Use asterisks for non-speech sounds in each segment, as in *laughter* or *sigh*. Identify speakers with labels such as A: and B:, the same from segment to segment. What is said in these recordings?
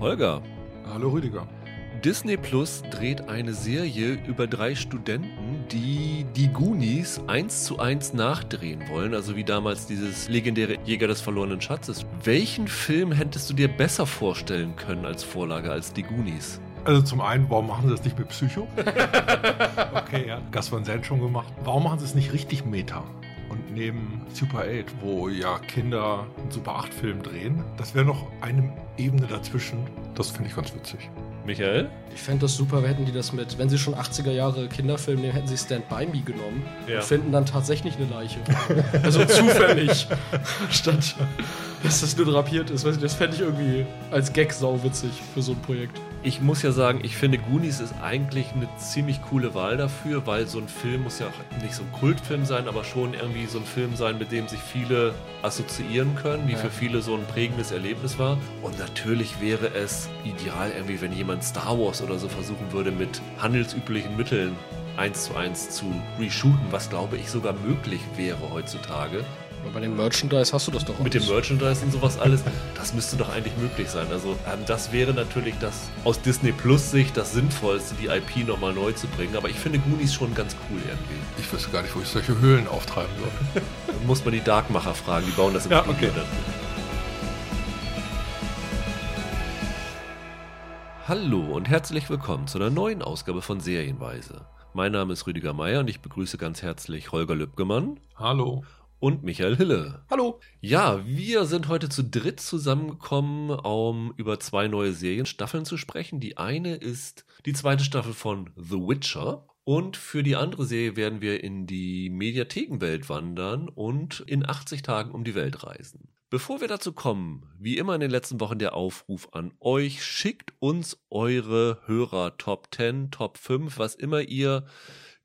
A: Holger.
B: Hallo Rüdiger.
A: Disney Plus dreht eine Serie über drei Studenten, die die Goonies eins zu eins nachdrehen wollen, also wie damals dieses legendäre Jäger des verlorenen Schatzes. Welchen Film hättest du dir besser vorstellen können als Vorlage als die Goonies?
B: Also zum einen, warum machen sie das nicht mit Psycho? *laughs* okay, ja. Gas Van Sant schon gemacht. Warum machen sie es nicht richtig Meta? Neben Super 8, wo ja Kinder einen Super 8 Film drehen, das wäre noch eine Ebene dazwischen. Das finde ich ganz witzig.
A: Michael?
C: Ich fände das super, hätten die das mit, wenn sie schon 80er Jahre Kinderfilm nehmen, hätten sie Stand By Me genommen
A: Ja.
C: und finden dann tatsächlich eine Leiche. *laughs* also zufällig. *laughs* Statt dass das nur drapiert ist. Weiß ich, das fände ich irgendwie als Gag sauwitzig für so ein Projekt.
A: Ich muss ja sagen, ich finde Goonies ist eigentlich eine ziemlich coole Wahl dafür, weil so ein Film muss ja auch nicht so ein Kultfilm sein, aber schon irgendwie so ein Film sein, mit dem sich viele assoziieren können, wie
C: Ja.
A: für viele so ein prägendes Erlebnis war. Und natürlich wäre es ideal irgendwie, wenn jemand Star Wars oder so versuchen würde, mit handelsüblichen Mitteln eins zu eins zu reshooten, was glaube ich sogar möglich wäre heutzutage.
C: Aber bei dem Merchandise hast du das doch
A: Mit dem. Merchandise und sowas alles, das müsste doch eigentlich möglich sein. Also ähm, das wäre natürlich das aus Disney Plus Sicht das Sinnvollste, die IP nochmal neu zu bringen. Aber ich finde Goonies schon ganz cool irgendwie.
B: Ich wüsste gar nicht, wo ich solche Höhlen auftreiben soll. *laughs*
A: Da muss man die Darkmacher fragen, die bauen das im
B: Ja,
A: Studio
B: okay.
A: dann. Hallo und herzlich willkommen zu einer neuen Ausgabe von Serienweise. Mein Name ist Rüdiger Meier und ich begrüße ganz herzlich Holger Lübgemann
B: Hallo.
A: Und Michael Hille.
C: Hallo.
A: Ja, wir sind heute zu dritt zusammengekommen, um über zwei neue Serienstaffeln zu sprechen. Die eine ist die zweite Staffel von The Witcher. Und für die andere Serie werden wir in die Mediathekenwelt wandern und in 80 Tagen um die Welt reisen. Bevor wir dazu kommen, wie immer in den letzten Wochen der Aufruf an euch, schickt uns eure Hörer Top 10, Top 5, was immer ihr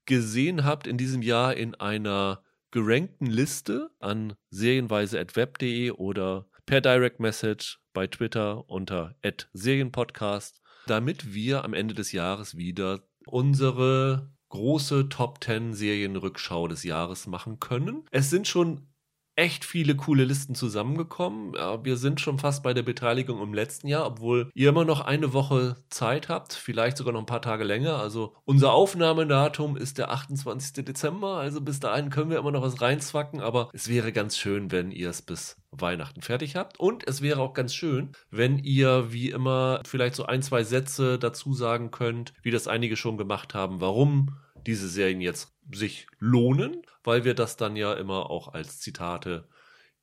A: gesehen habt in diesem Jahr in einer gerankten Liste an serienweise.web.de oder per Direct Message bei Twitter unter @serienpodcast, damit wir am Ende des Jahres wieder unsere große Top 10 Serienrückschau des Jahres machen können. Es sind schon echt viele coole Listen zusammengekommen. Wir sind schon fast bei der Beteiligung im letzten Jahr, obwohl ihr immer noch eine Woche Zeit habt, vielleicht sogar noch ein paar Tage länger. Also unser Aufnahmedatum ist der 28. Dezember, also bis dahin können wir immer noch was reinzwacken, aber es wäre ganz schön, wenn ihr es bis Weihnachten fertig habt. Und es wäre auch ganz schön, wenn ihr wie immer vielleicht so ein, zwei Sätze dazu sagen könnt, wie das einige schon gemacht haben, warum diese Serien jetzt sich lohnen, weil wir das dann ja immer auch als Zitate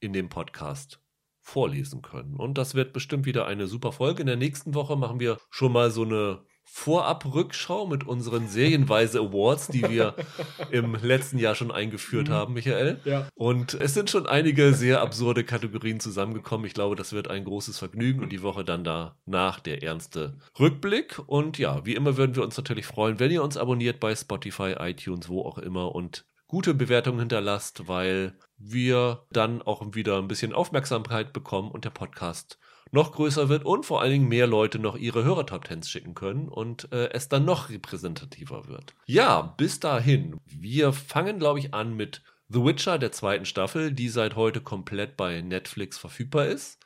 A: in dem Podcast vorlesen können. Und das wird bestimmt wieder eine super Folge. In der nächsten Woche machen wir schon mal so eine Vorab-Rückschau mit unseren Serienweise Awards, die wir im letzten Jahr schon eingeführt haben, Michael.
C: Ja.
A: Und es sind schon einige sehr absurde Kategorien zusammengekommen. Ich glaube, das wird ein großes Vergnügen und die Woche dann danach der ernste Rückblick. Und ja, wie immer würden wir uns natürlich freuen, wenn ihr uns abonniert bei Spotify, iTunes, wo auch immer und gute Bewertungen hinterlasst, weil wir dann auch wieder ein bisschen Aufmerksamkeit bekommen und der Podcast noch größer wird und vor allen Dingen mehr Leute noch ihre Hörer-Top Tens schicken können und äh, es dann noch repräsentativer wird. Ja, bis dahin. Wir fangen, glaube ich, an mit The Witcher, der zweiten Staffel, die seit heute komplett bei Netflix verfügbar ist.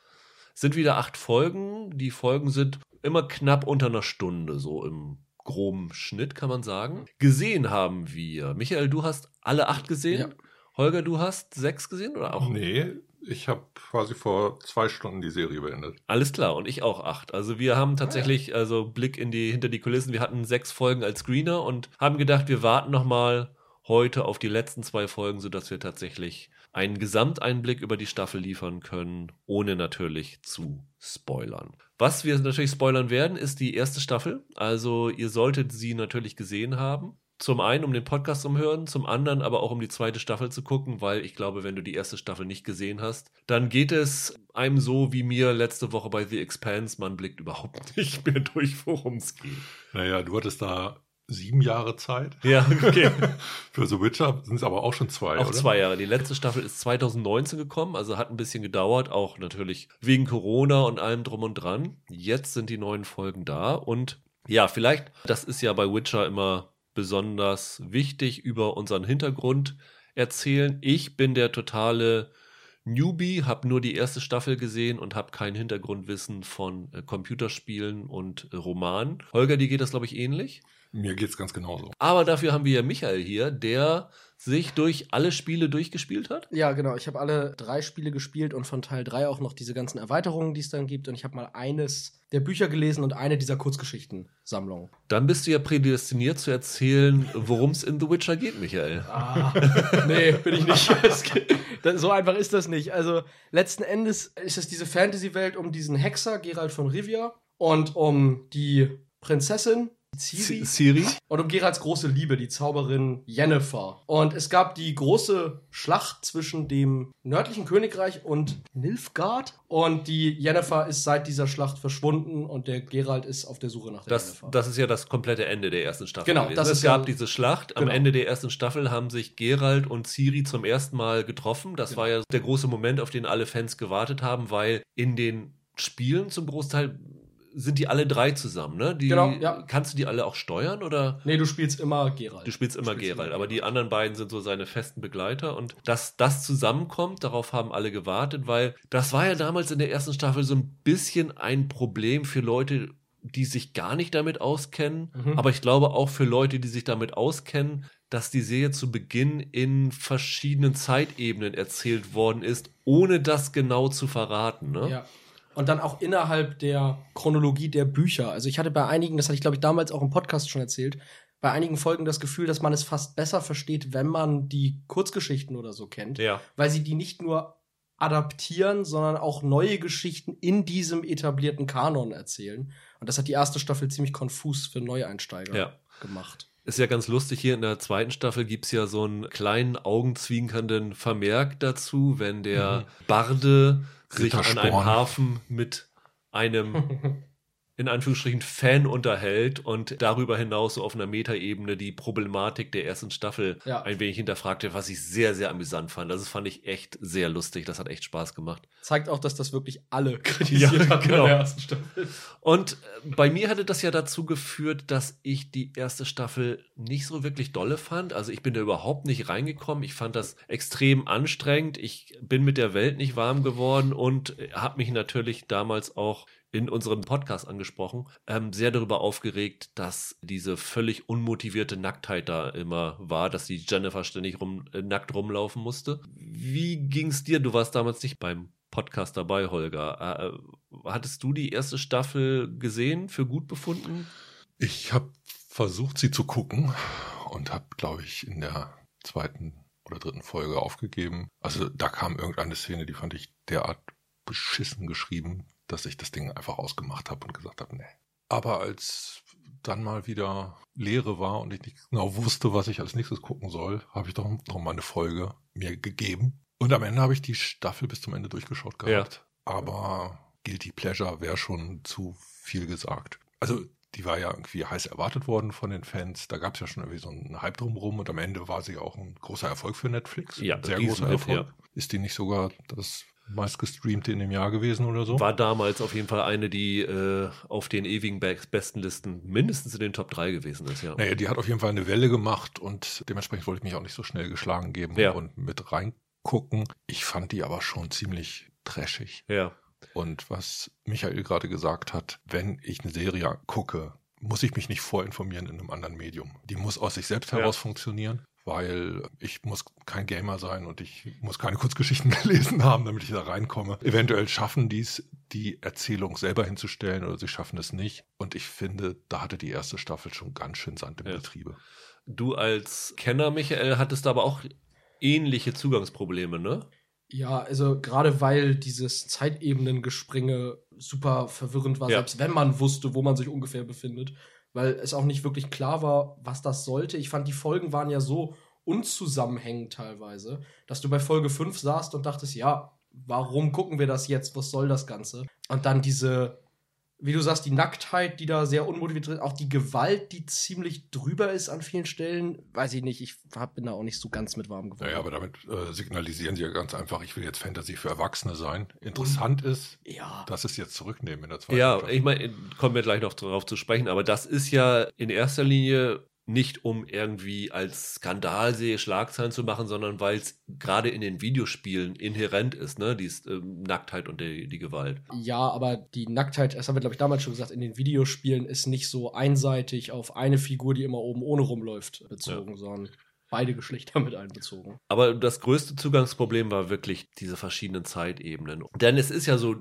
A: Sind wieder acht Folgen. Die Folgen sind immer knapp unter einer Stunde, so im groben Schnitt, kann man sagen. Gesehen haben wir. Michael, du hast alle acht gesehen.
C: Ja.
A: Holger, du hast sechs gesehen oder auch?
B: Nee, ich habe quasi vor zwei Stunden die Serie beendet.
A: Alles klar, und ich auch acht. Also wir haben tatsächlich, also Blick in die, hinter die Kulissen, wir hatten sechs Folgen als Screener und haben gedacht, wir warten nochmal heute auf die letzten zwei Folgen, sodass wir tatsächlich einen Gesamteinblick über die Staffel liefern können, ohne natürlich zu spoilern. Was wir natürlich spoilern werden, ist die erste Staffel. Also ihr solltet sie natürlich gesehen haben. Zum einen, um den Podcast zu hören, zum anderen aber auch, um die zweite Staffel zu gucken, weil ich glaube, wenn du die erste Staffel nicht gesehen hast, dann geht es einem so wie mir letzte Woche bei The Expanse. Man blickt überhaupt *laughs* nicht mehr durch, worum es geht.
B: Naja, du hattest da sieben Jahre Zeit.
A: Ja, okay. *laughs*
B: Für The Witcher sind es aber auch schon zwei,
A: Auch
B: oder?
A: zwei Jahre. Die letzte Staffel ist 2019 gekommen, also hat ein bisschen gedauert, auch natürlich wegen Corona und allem drum und dran. Jetzt sind die neuen Folgen da und ja, vielleicht, das ist ja bei Witcher immer besonders wichtig, über unseren Hintergrund erzählen. Ich bin der totale Newbie, habe nur die erste Staffel gesehen und habe kein Hintergrundwissen von äh, Computerspielen und äh, Romanen. Holger, dir geht das, glaube ich, ähnlich.
B: Mir geht's ganz genauso.
A: Aber dafür haben wir ja Michael hier, der sich durch alle Spiele durchgespielt hat.
C: Ja, genau. Ich habe alle drei Spiele gespielt und von Teil 3 auch noch diese ganzen Erweiterungen, die es dann gibt. Und ich habe mal eines der Bücher gelesen und eine dieser Kurzgeschichten-Sammlungen.
A: Dann bist du ja prädestiniert zu erzählen, worum es in The Witcher geht, Michael.
C: Ah, nee, bin ich nicht. *laughs* Es geht- so einfach ist das nicht. Also letzten Endes ist es diese Fantasy-Welt um diesen Hexer Geralt von Rivia und um die Prinzessin Ciri
A: Siri?
C: und um Geralts große Liebe, die Zauberin Yennefer. Und es gab die große Schlacht zwischen dem nördlichen Königreich und Nilfgaard. Und die Yennefer ist seit dieser Schlacht verschwunden und der Geralt ist auf der Suche nach der
A: Das,
C: Yennefer.
A: das ist ja das komplette Ende der ersten Staffel.
C: Genau,
A: gewesen.
C: das
A: es
C: ist
A: gab
C: ja-
A: diese Schlacht. Am
C: Genau.
A: Ende der ersten Staffel haben sich Geralt und Ciri zum ersten Mal getroffen. Das
C: Genau.
A: war ja der große Moment, auf den alle Fans gewartet haben, weil in den Spielen zum Großteil sind die alle drei zusammen, ne? Die,
C: Genau, ja.
A: Kannst du die alle auch steuern oder?
C: nee, du spielst immer Geralt.
A: Du spielst immer
C: spielst
A: Geralt,
C: immer
A: aber die anderen beiden sind so seine festen Begleiter und dass das zusammenkommt, darauf haben alle gewartet, weil das war ja damals in der ersten Staffel so ein bisschen ein Problem für Leute, die sich gar nicht damit auskennen,
C: Mhm.
A: aber ich glaube auch für Leute, die sich damit auskennen, dass die Serie zu Beginn in verschiedenen Zeitebenen erzählt worden ist, ohne das genau zu verraten. Ne?
C: Ja. Und dann auch innerhalb der Chronologie der Bücher. Also ich hatte bei einigen, das hatte ich glaube ich damals auch im Podcast schon erzählt, bei einigen Folgen das Gefühl, dass man es fast besser versteht, wenn man die Kurzgeschichten oder so kennt,
A: ja.
C: weil sie die nicht nur adaptieren, sondern auch neue Geschichten in diesem etablierten Kanon erzählen. Und das hat die erste Staffel ziemlich konfus für Neueinsteiger
A: Ja.
C: gemacht.
A: Ist ja ganz lustig, hier in der zweiten Staffel gibt's ja so einen kleinen augenzwinkernden Vermerk dazu, wenn der Barde sich an einem. Hafen mit einem *laughs* in Anführungsstrichen Fan unterhält und darüber hinaus so auf einer Metaebene die Problematik der ersten Staffel
C: Ja.
A: ein wenig hinterfragte, was ich sehr, sehr amüsant fand. Das fand ich echt sehr lustig. Das hat echt Spaß gemacht.
C: Zeigt auch, dass das wirklich alle kritisiert
A: Ja,
C: haben
A: genau.
C: in der ersten Staffel.
A: Und äh, bei mir hatte das ja dazu geführt, dass ich die erste Staffel nicht so wirklich dolle fand. Also ich bin da überhaupt nicht reingekommen. Ich fand das extrem anstrengend. Ich bin mit der Welt nicht warm geworden und habe mich natürlich damals auch in unserem Podcast angesprochen, ähm, sehr darüber aufgeregt, dass diese völlig unmotivierte Nacktheit da immer war, dass die Jennifer ständig rum, äh, nackt rumlaufen musste. Wie ging's dir? Du warst damals nicht beim Podcast dabei, Holger. Äh, hattest du die erste Staffel gesehen, für gut befunden?
B: Ich habe versucht, sie zu gucken und habe, glaube ich, in der zweiten oder dritten Folge aufgegeben. Also da kam irgendeine Szene, die fand ich derart beschissen geschrieben, dass ich das Ding einfach ausgemacht habe und gesagt habe, nee. Aber als dann mal wieder Leere war und ich nicht genau wusste, was ich als nächstes gucken soll, habe ich doch noch mal eine Folge mir gegeben. Und am Ende habe ich die Staffel bis zum Ende durchgeschaut gehabt. Aber Guilty Pleasure wäre schon zu viel gesagt. Also die war ja irgendwie heiß erwartet worden von den Fans. Da gab es ja schon irgendwie so einen Hype drumherum und am Ende war sie auch ein großer Erfolg für Netflix.
A: Ja,
B: sehr großer Erfolg.
A: ja.
B: Ist die nicht sogar das meistgestreamte in dem Jahr gewesen oder so?
A: War damals auf jeden Fall eine, die äh, auf den ewigen Be besten Listen mindestens in den Top 3 gewesen ist, ja.
B: Naja, die hat auf jeden Fall eine Welle gemacht und dementsprechend wollte ich mich auch nicht so schnell geschlagen geben
A: Ja.
B: und mit reingucken. Ich fand die aber schon ziemlich trashig.
A: Ja.
B: Und was Michael gerade gesagt hat, wenn ich eine Serie gucke, muss ich mich nicht vorinformieren in einem anderen Medium. Die muss aus sich selbst
A: Ja.
B: heraus funktionieren, weil ich muss kein Gamer sein und ich muss keine *laughs* Kurzgeschichten gelesen haben, damit ich da reinkomme. Eventuell schaffen die es, die Erzählung selber hinzustellen oder sie schaffen es nicht. Und ich finde, da hatte die erste Staffel schon ganz schön Sand im
A: Ja.
B: Getriebe.
A: Du als Kenner, Michael, hattest aber auch ähnliche Zugangsprobleme, ne?
C: Ja, also gerade weil dieses Zeitebenengespringe super verwirrend war,
A: Ja.
C: selbst wenn man wusste, wo man sich ungefähr befindet, weil es auch nicht wirklich klar war, was das sollte. Ich fand, die Folgen waren ja so unzusammenhängend teilweise, dass du bei Folge 5 saßt und dachtest, ja, warum gucken wir das jetzt? Was soll das Ganze? Und dann diese, wie du sagst, die Nacktheit, die da sehr unmotiviert ist, auch die Gewalt, die ziemlich drüber ist an vielen Stellen, weiß ich nicht, ich hab, bin da auch nicht so ganz mit warm geworden.
B: Naja, aber damit äh, signalisieren sie ja ganz einfach, ich will jetzt Fantasy für Erwachsene sein. Interessant ist,
C: ja.
B: dass es jetzt zurücknehmen in der zweiten
A: Ja,
B: Staffel.
A: ich meine, kommen wir gleich noch darauf zu sprechen, aber das ist ja in erster Linie nicht um irgendwie als Skandalserie Schlagzeilen zu machen, sondern weil es gerade in den Videospielen inhärent ist, ne? Die ähm, Nacktheit und die, die Gewalt.
C: Ja, aber die Nacktheit, das haben wir, glaube ich, damals schon gesagt, in den Videospielen ist nicht so einseitig auf eine Figur, die immer oben ohne rumläuft, bezogen, ja. sondern beide Geschlechter mit einbezogen.
A: Aber das größte Zugangsproblem war wirklich diese verschiedenen Zeitebenen. Denn es ist ja so,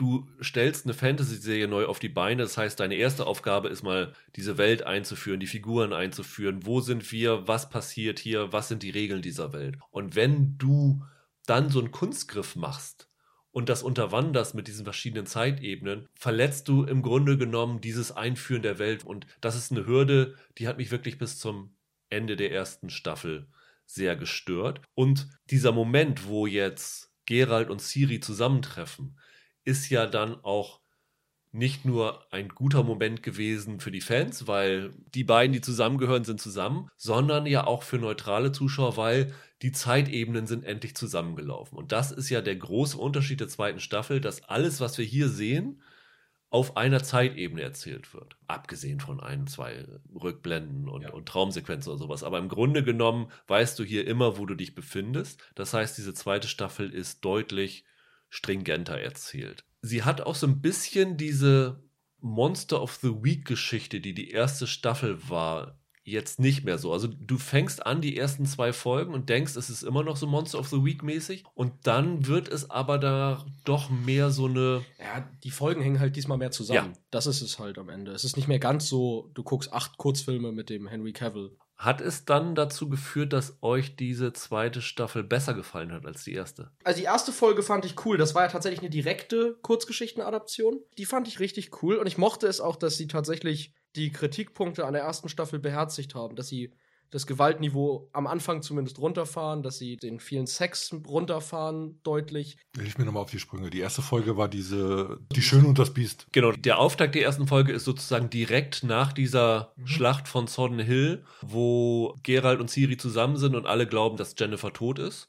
A: du stellst eine Fantasy-Serie neu auf die Beine. Das heißt, deine erste Aufgabe ist mal, diese Welt einzuführen, die Figuren einzuführen. Wo sind wir? Was passiert hier? Was sind die Regeln dieser Welt? Und wenn du dann so einen Kunstgriff machst, und das unterwanderst mit diesen verschiedenen Zeitebenen, verletzt du im Grunde genommen dieses Einführen der Welt. Und das ist eine Hürde, die hat mich wirklich bis zum Ende der ersten Staffel sehr gestört. Und dieser Moment, wo jetzt Gerald und Siri zusammentreffen, ist ja dann auch nicht nur ein guter Moment gewesen für die Fans, weil die beiden, die zusammengehören, sind zusammen, sondern ja auch für neutrale Zuschauer, weil die Zeitebenen sind endlich zusammengelaufen. Und das ist ja der große Unterschied der zweiten Staffel, dass alles, was wir hier sehen, auf einer Zeitebene erzählt wird. Abgesehen von ein, zwei Rückblenden und, ja. und, Traumsequenzen oder sowas. Aber im Grunde genommen weißt du hier immer, wo du dich befindest. Das heißt, diese zweite Staffel ist deutlich stringenter erzählt. Sie hat auch so ein bisschen diese Monster of the Week Geschichte, die die erste Staffel war, jetzt nicht mehr so. Also du fängst an die ersten zwei Folgen und denkst, es ist immer noch so Monster of the Week mäßig und dann wird es aber da doch mehr so eine...
C: Ja, die Folgen hängen halt diesmal mehr zusammen. Ja. Das ist es halt am Ende. Es ist nicht mehr ganz so, du guckst acht Kurzfilme mit dem Henry Cavill
A: hat es dann dazu geführt, dass euch diese zweite Staffel besser gefallen hat als die erste?
C: Also die erste Folge fand ich cool. Das war ja tatsächlich eine direkte Kurzgeschichtenadaption. Die fand ich richtig cool und ich mochte es auch, dass sie tatsächlich die Kritikpunkte an der ersten Staffel beherzigt haben, dass sie das Gewaltniveau am Anfang zumindest runterfahren, dass sie den vielen Sex runterfahren, deutlich.
B: Hilf mir nochmal auf die Sprünge. Die erste Folge war diese Die Schöne und das Biest.
A: Genau, der Auftakt der ersten Folge ist sozusagen direkt nach dieser mhm. Schlacht von Sodden Hill, wo Gerald und Ciri zusammen sind und alle glauben, dass Jennifer tot ist.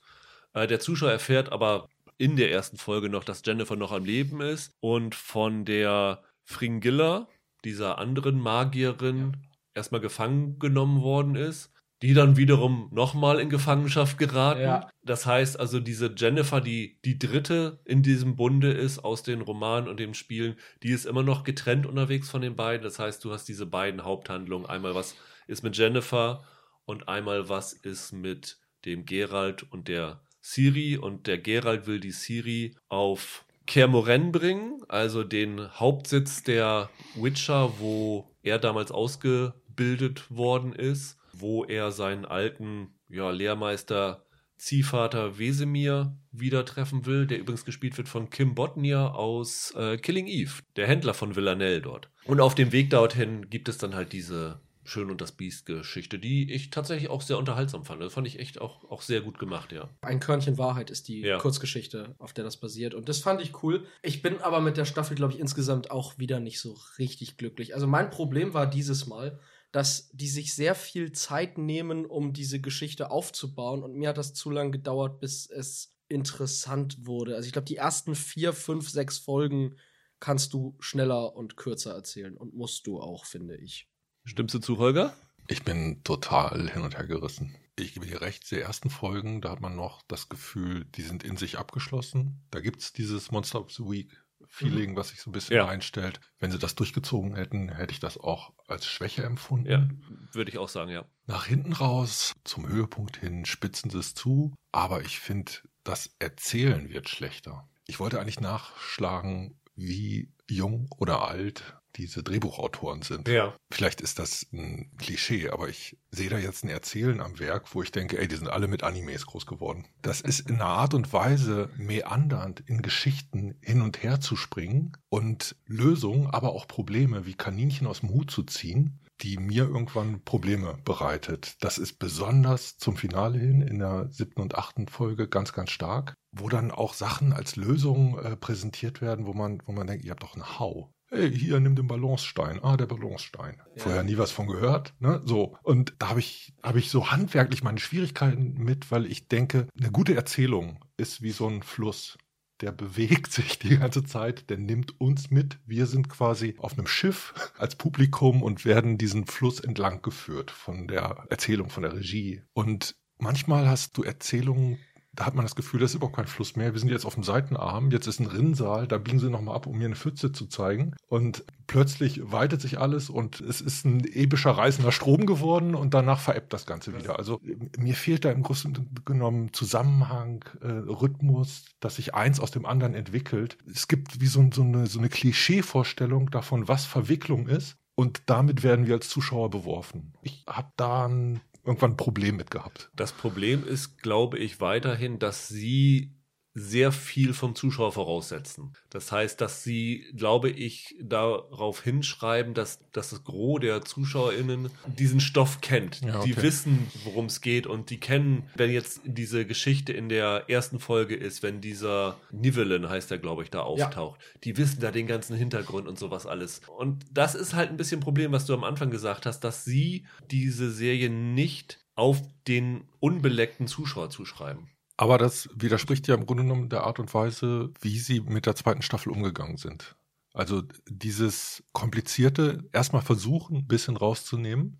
A: Äh, der Zuschauer erfährt aber in der ersten Folge noch, dass Jennifer noch am Leben ist und von der Fringilla, dieser anderen Magierin, ja erstmal gefangen genommen worden ist, die dann wiederum nochmal in Gefangenschaft geraten. Ja. Das heißt also, diese Jennifer, die die dritte in diesem Bunde ist aus den Romanen und den Spielen, die ist immer noch getrennt unterwegs von den beiden. Das heißt, du hast diese beiden Haupthandlungen. Einmal was ist mit Jennifer und einmal was ist mit dem Gerald und der Siri. Und der Gerald will die Siri auf Kermoren bringen, also den Hauptsitz der Witcher, wo er damals ausge ausgebildet worden ist, wo er seinen alten ja, Lehrmeister Ziehvater Wesemir wieder treffen will, der übrigens gespielt wird von Kim Botnia aus äh, Killing Eve, der Händler von Villanelle dort. Und auf dem Weg dorthin gibt es dann halt diese Schön und das Biest-Geschichte, die ich tatsächlich auch sehr unterhaltsam fand. Das fand ich echt auch, auch sehr gut gemacht, ja.
C: Ein Körnchen Wahrheit ist die ja. Kurzgeschichte, auf der das basiert. Und das fand ich cool. Ich bin aber mit der Staffel, glaube ich, insgesamt auch wieder nicht so richtig glücklich. Also mein Problem war dieses Mal, dass die sich sehr viel Zeit nehmen, um diese Geschichte aufzubauen. Und mir hat das zu lange gedauert, bis es interessant wurde. Also ich glaube, die ersten vier, fünf, sechs Folgen kannst du schneller und kürzer erzählen und musst du auch, finde ich.
A: Stimmst du zu, Holger?
B: Ich bin total hin und her gerissen. Ich gebe dir recht, die ersten Folgen, da hat man noch das Gefühl, die sind in sich abgeschlossen. Da gibt es dieses Monster of the Week Feeling, mhm. was sich so ein bisschen ja. einstellt. Wenn sie das durchgezogen hätten, hätte ich das auch als Schwäche empfunden.
A: Ja, würde ich auch sagen, ja.
B: Nach hinten raus, zum Höhepunkt hin, spitzen sie es zu. Aber ich finde, das Erzählen wird schlechter. Ich wollte eigentlich nachschlagen, wie jung oder alt diese Drehbuchautoren sind.
A: Ja.
B: Vielleicht ist das ein Klischee, aber ich sehe da jetzt ein Erzählen am Werk, wo ich denke, ey, die sind alle mit Animes groß geworden. Das ist in einer Art und Weise meandernd in Geschichten hin und her zu springen und Lösungen, aber auch Probleme wie Kaninchen aus dem Hut zu ziehen, die mir irgendwann Probleme bereitet. Das ist besonders zum Finale hin in der siebten und achten Folge ganz, ganz stark, wo dann auch Sachen als Lösung äh, präsentiert werden, wo man, wo man denkt, ihr habt doch einen Hau hey, hier, nimm den Balancestein. Ah, der Balancestein. Ja. Vorher nie was von gehört. Ne? So. Und da habe ich, hab ich so handwerklich meine Schwierigkeiten mit, weil ich denke, eine gute Erzählung ist wie so ein Fluss. der bewegt *laughs* sich die ganze Zeit, der nimmt uns mit. Wir sind quasi auf einem Schiff *laughs* als Publikum und werden diesen Fluss entlang geführt von der Erzählung, von der Regie. Und manchmal hast du Erzählungen, da hat man das Gefühl, das ist überhaupt kein Fluss mehr. Wir sind jetzt auf dem Seitenarm, jetzt ist ein Rinnsaal, da biegen sie nochmal ab, um mir eine Pfütze zu zeigen. Und plötzlich weitet sich alles und es ist ein epischer reißender Strom geworden und danach veräppt das Ganze wieder. Also mir fehlt da im Grunde genommen Zusammenhang, äh, Rhythmus, dass sich eins aus dem anderen entwickelt. Es gibt wie so, so eine, so eine Klischeevorstellung davon, was Verwicklung ist. Und damit werden wir als Zuschauer beworfen. Ich habe da ein irgendwann ein Problem mit gehabt.
A: Das Problem ist, glaube ich, weiterhin, dass sie sehr viel vom Zuschauer voraussetzen. Das heißt, dass sie, glaube ich, darauf hinschreiben, dass, dass das Gros der ZuschauerInnen diesen Stoff kennt. Ja, okay. Die wissen, worum es geht und die kennen, wenn jetzt diese Geschichte in der ersten Folge ist, wenn dieser Nivellen, heißt er, glaube ich, da auftaucht. Ja. Die wissen da den ganzen Hintergrund und sowas alles. Und das ist halt ein bisschen ein Problem, was du am Anfang gesagt hast, dass sie diese Serie nicht auf den unbeleckten Zuschauer zuschreiben.
B: Aber das widerspricht ja im Grunde genommen der Art und Weise, wie sie mit der zweiten Staffel umgegangen sind. Also dieses komplizierte erstmal versuchen, ein bisschen rauszunehmen.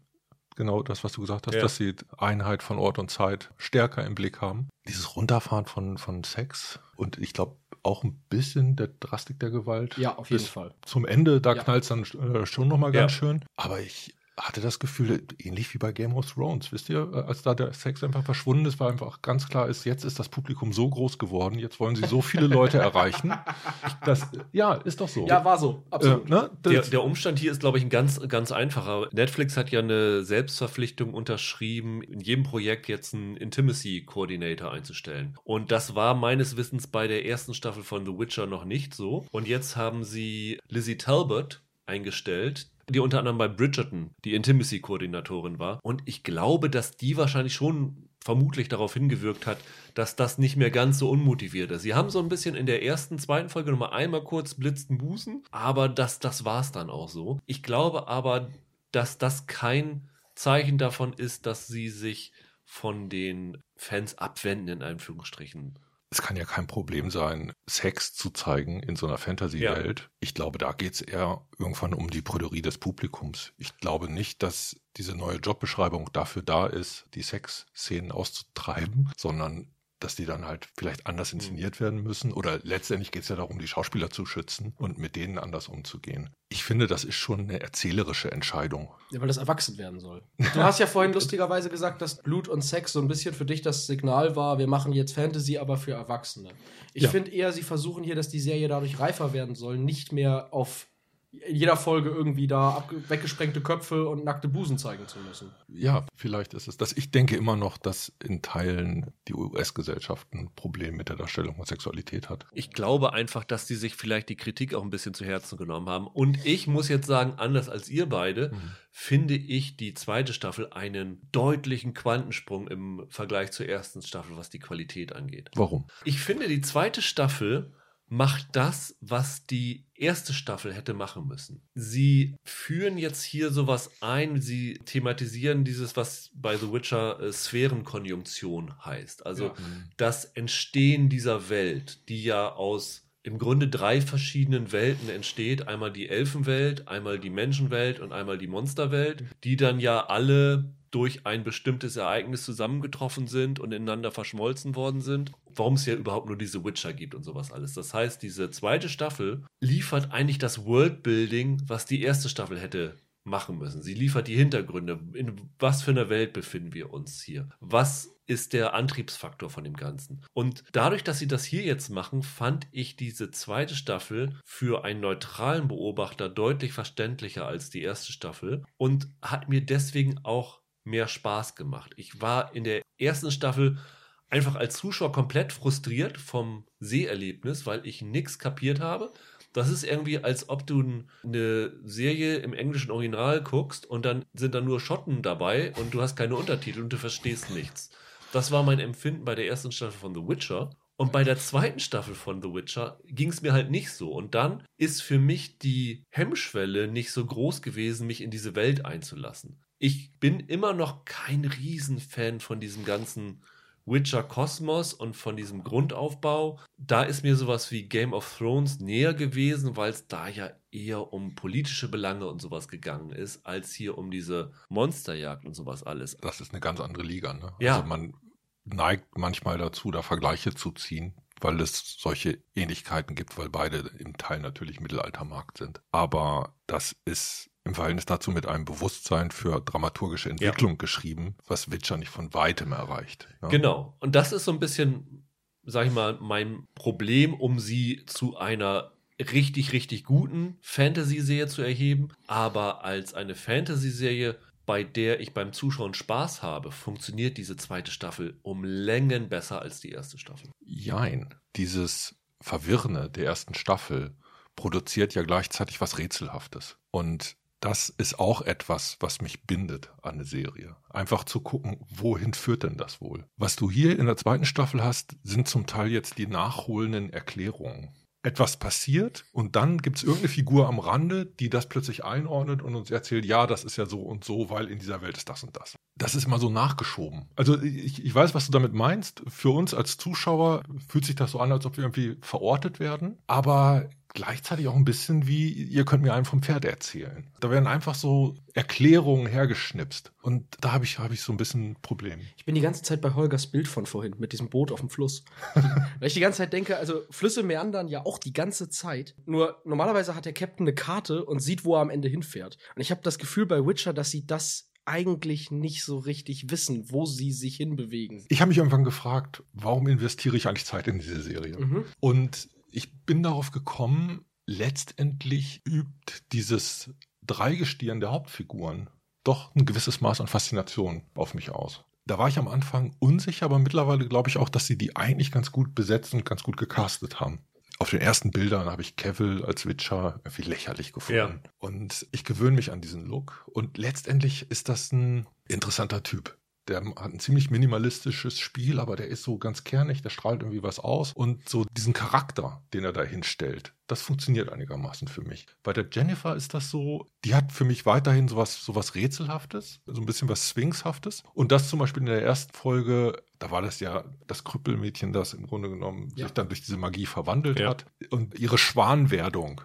B: Genau das, was du gesagt hast, ja. dass sie Einheit von Ort und Zeit stärker im Blick haben. Dieses Runterfahren von, von Sex und ich glaube auch ein bisschen der Drastik der Gewalt.
C: Ja, auf jeden Fall.
B: Zum Ende, da ja. knallt es dann äh, schon nochmal ganz ja. schön. Aber ich hatte das Gefühl, ähnlich wie bei Game of Thrones, wisst ihr, äh, als da der Sex einfach verschwunden ist, war einfach ganz klar ist, jetzt ist das Publikum so groß geworden, jetzt wollen sie so viele Leute erreichen. *laughs* Das, ja, ist doch so.
C: Ja, war so, absolut.
A: Äh, ne? der, der, Umstand hier ist, glaube ich, ein ganz, ganz einfacher. Netflix hat ja eine Selbstverpflichtung unterschrieben, in jedem Projekt jetzt einen Intimacy Coordinator einzustellen. Und das war meines Wissens bei der ersten Staffel von The Witcher noch nicht so. Und jetzt haben sie Lizzie Talbot eingestellt, die unter anderem bei Bridgerton die Intimacy-Koordinatorin war. Und ich glaube, dass die wahrscheinlich schon vermutlich darauf hingewirkt hat, dass das nicht mehr ganz so unmotiviert ist. Sie haben so ein bisschen in der ersten, zweiten Folge nochmal einmal kurz blitzten Busen, aber das, das war es dann auch so. Ich glaube aber, dass das kein Zeichen davon ist, dass sie sich von den Fans abwenden, in Anführungsstrichen
B: es kann ja kein Problem sein, Sex zu zeigen in so einer Fantasy-Welt. Ja. Ich glaube, da geht es eher irgendwann um die Prüderie des Publikums. Ich glaube nicht, dass diese neue Jobbeschreibung dafür da ist, die Sexszenen auszutreiben, sondern dass die dann halt vielleicht anders mhm. inszeniert werden müssen. Oder letztendlich geht es ja darum, die Schauspieler zu schützen und mit denen anders umzugehen. Ich finde, das ist schon eine erzählerische Entscheidung.
C: Ja, weil das erwachsen werden soll. *laughs* Du hast ja vorhin lustigerweise gesagt, dass Blut und Sex so ein bisschen für dich das Signal war, wir machen jetzt Fantasy, aber für Erwachsene. Ich ja. finde eher, sie versuchen hier, dass die Serie dadurch reifer werden soll, nicht mehr auf in jeder Folge irgendwie da weggesprengte Köpfe und nackte Busen zeigen zu müssen.
B: Ja, vielleicht ist es das. Ich denke immer noch, dass in Teilen die US-Gesellschaft ein Problem mit der Darstellung von Sexualität hat.
A: Ich glaube einfach, dass die sich vielleicht die Kritik auch ein bisschen zu Herzen genommen haben. Und ich muss jetzt sagen, anders als ihr beide, mhm. finde ich die zweite Staffel einen deutlichen Quantensprung im Vergleich zur ersten Staffel, was die Qualität angeht.
B: Warum?
A: Ich finde, die zweite Staffel macht das, was die erste Staffel hätte machen müssen. Sie führen jetzt hier sowas ein, sie thematisieren dieses, was bei The Witcher äh, Sphärenkonjunktion heißt. Also ja. das Entstehen dieser Welt, die ja aus im Grunde drei verschiedenen Welten entsteht. Einmal die Elfenwelt, einmal die Menschenwelt und einmal die Monsterwelt, die dann ja alle durch ein bestimmtes Ereignis zusammengetroffen sind und ineinander verschmolzen worden sind. Warum es ja überhaupt nur diese Witcher gibt und sowas alles. Das heißt, diese zweite Staffel liefert eigentlich das Worldbuilding, was die erste Staffel hätte machen müssen. Sie liefert die Hintergründe. In was für einer Welt befinden wir uns hier? Was ist der Antriebsfaktor von dem Ganzen? Und dadurch, dass sie das hier jetzt machen, fand ich diese zweite Staffel für einen neutralen Beobachter deutlich verständlicher als die erste Staffel und hat mir deswegen auch mehr Spaß gemacht. Ich war in der ersten Staffel einfach als Zuschauer komplett frustriert vom Seherlebnis, weil ich nichts kapiert habe. Das ist irgendwie, als ob du eine Serie im englischen Original guckst und dann sind da nur Schotten dabei und du hast keine Untertitel und du verstehst nichts. Das war mein Empfinden bei der ersten Staffel von The Witcher. Und bei der zweiten Staffel von The Witcher ging es mir halt nicht so. Und dann ist für mich die Hemmschwelle nicht so groß gewesen, mich in diese Welt einzulassen ich bin immer noch kein Riesenfan von diesem ganzen Witcher-Kosmos und von diesem Grundaufbau, da ist mir sowas wie Game of Thrones näher gewesen, weil es da ja eher um politische Belange und sowas gegangen ist, als hier um diese Monsterjagd und sowas alles.
B: Das ist eine ganz andere Liga, ne?
A: Ja.
B: Also man neigt manchmal dazu, da Vergleiche zu ziehen, weil es solche Ähnlichkeiten gibt, weil beide im Teil natürlich Mittelaltermarkt sind. Aber das ist im Verhältnis dazu mit einem Bewusstsein für dramaturgische Entwicklung geschrieben, was Witcher nicht von weitem erreicht. ne?
A: Genau. Und das ist so ein bisschen, sag ich mal, mein Problem, um sie zu einer richtig, richtig guten Fantasy-Serie zu erheben. Aber als eine Fantasy-Serie, bei der ich beim Zuschauen Spaß habe, funktioniert diese zweite Staffel um Längen besser als die erste Staffel.
B: Jein. Dieses Verwirrende der ersten Staffel produziert ja gleichzeitig was Rätselhaftes. Und das ist auch etwas, was mich bindet an eine Serie. Einfach zu gucken, wohin führt denn das wohl? Was du hier in der zweiten Staffel hast, sind zum Teil jetzt die nachholenden Erklärungen. Etwas passiert und dann gibt es irgendeine Figur am Rande, die das plötzlich einordnet und uns erzählt, ja, das ist ja so und so, weil in dieser Welt ist das und das. Das ist mal so nachgeschoben. Also ich, ich weiß, was du damit meinst. Für uns als Zuschauer fühlt sich das so an, als ob wir irgendwie verortet werden. Aber gleichzeitig auch ein bisschen wie, ihr könnt mir einen vom Pferd erzählen. Da werden einfach so Erklärungen hergeschnipst. Und da habe ich, hab ich so ein bisschen ein Problem.
C: Ich bin die ganze Zeit bei Holgers Bild von vorhin mit diesem Boot auf dem Fluss. *laughs* Weil ich die ganze Zeit denke, also Flüsse meandern ja auch die ganze Zeit. Nur normalerweise hat der Captain eine Karte und sieht, wo er am Ende hinfährt. Und ich habe das Gefühl bei Witcher, dass sie das eigentlich nicht so richtig wissen, wo sie sich hinbewegen.
B: Ich habe mich irgendwann gefragt, warum investiere ich eigentlich Zeit in diese Serie?
C: Mhm.
B: Und ich bin darauf gekommen, letztendlich übt dieses Dreigestirn der Hauptfiguren doch ein gewisses Maß an Faszination auf mich aus. Da war ich am Anfang unsicher, aber mittlerweile glaube ich auch, dass sie die eigentlich ganz gut besetzt und ganz gut gecastet haben. Auf den ersten Bildern habe ich Cavill als Witcher irgendwie lächerlich gefunden. Und ich gewöhne mich an diesen Look. Und letztendlich ist das ein interessanter Typ. Der hat ein ziemlich minimalistisches Spiel, aber der ist so ganz kernig, der strahlt irgendwie was aus. Und so diesen Charakter, den er da hinstellt, das funktioniert einigermaßen für mich. Bei der Jennifer ist das so, die hat für mich weiterhin sowas, sowas Rätselhaftes, so ein bisschen was Sphinxhaftes. Und das zum Beispiel in der ersten Folge, da war das ja das Krüppelmädchen, das im Grunde genommen
C: Ja.
B: sich dann durch diese Magie verwandelt
A: Ja.
B: hat. Und ihre Schwanwerdung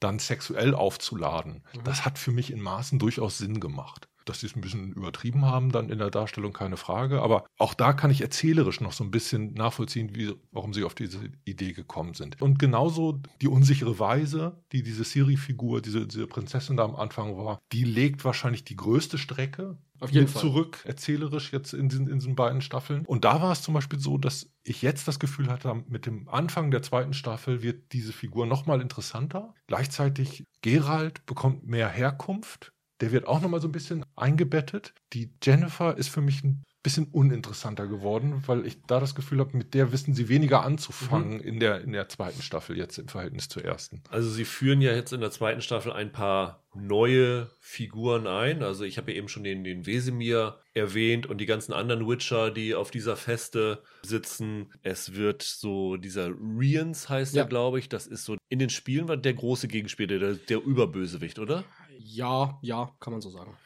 B: dann sexuell aufzuladen,
C: Mhm.
B: das hat für mich in Maßen durchaus Sinn gemacht. Dass sie es ein bisschen übertrieben haben, dann in der Darstellung keine Frage. Aber auch da kann ich erzählerisch noch so ein bisschen nachvollziehen, wie, warum sie auf diese Idee gekommen sind. Und genauso die unsichere Weise, die diese Siri-Figur, diese, diese Prinzessin da am Anfang war, die legt wahrscheinlich die größte Strecke
C: Auf jeden Fall.
B: zurück, erzählerisch jetzt in diesen, in diesen beiden Staffeln. Und da war es zum Beispiel so, dass ich jetzt das Gefühl hatte, mit dem Anfang der zweiten Staffel wird diese Figur nochmal interessanter. Gleichzeitig Gerald bekommt mehr Herkunft. Der wird auch nochmal so ein bisschen eingebettet. Die Jennifer ist für mich ein bisschen uninteressanter geworden, weil ich da das Gefühl habe, mit der wissen sie weniger anzufangen in, der, in der zweiten Staffel jetzt im Verhältnis zur ersten.
A: Also sie führen ja jetzt in der zweiten Staffel ein paar neue Figuren ein. Also ich habe ja eben schon den, den Wesemir erwähnt und die ganzen anderen Witcher, die auf dieser Feste sitzen. Es wird so, dieser Rians heißt
C: Ja.
A: er, glaube ich. Das ist so, in den Spielen war der große Gegenspieler, der, der Überbösewicht, oder?
C: Ja, ja, kann man so sagen.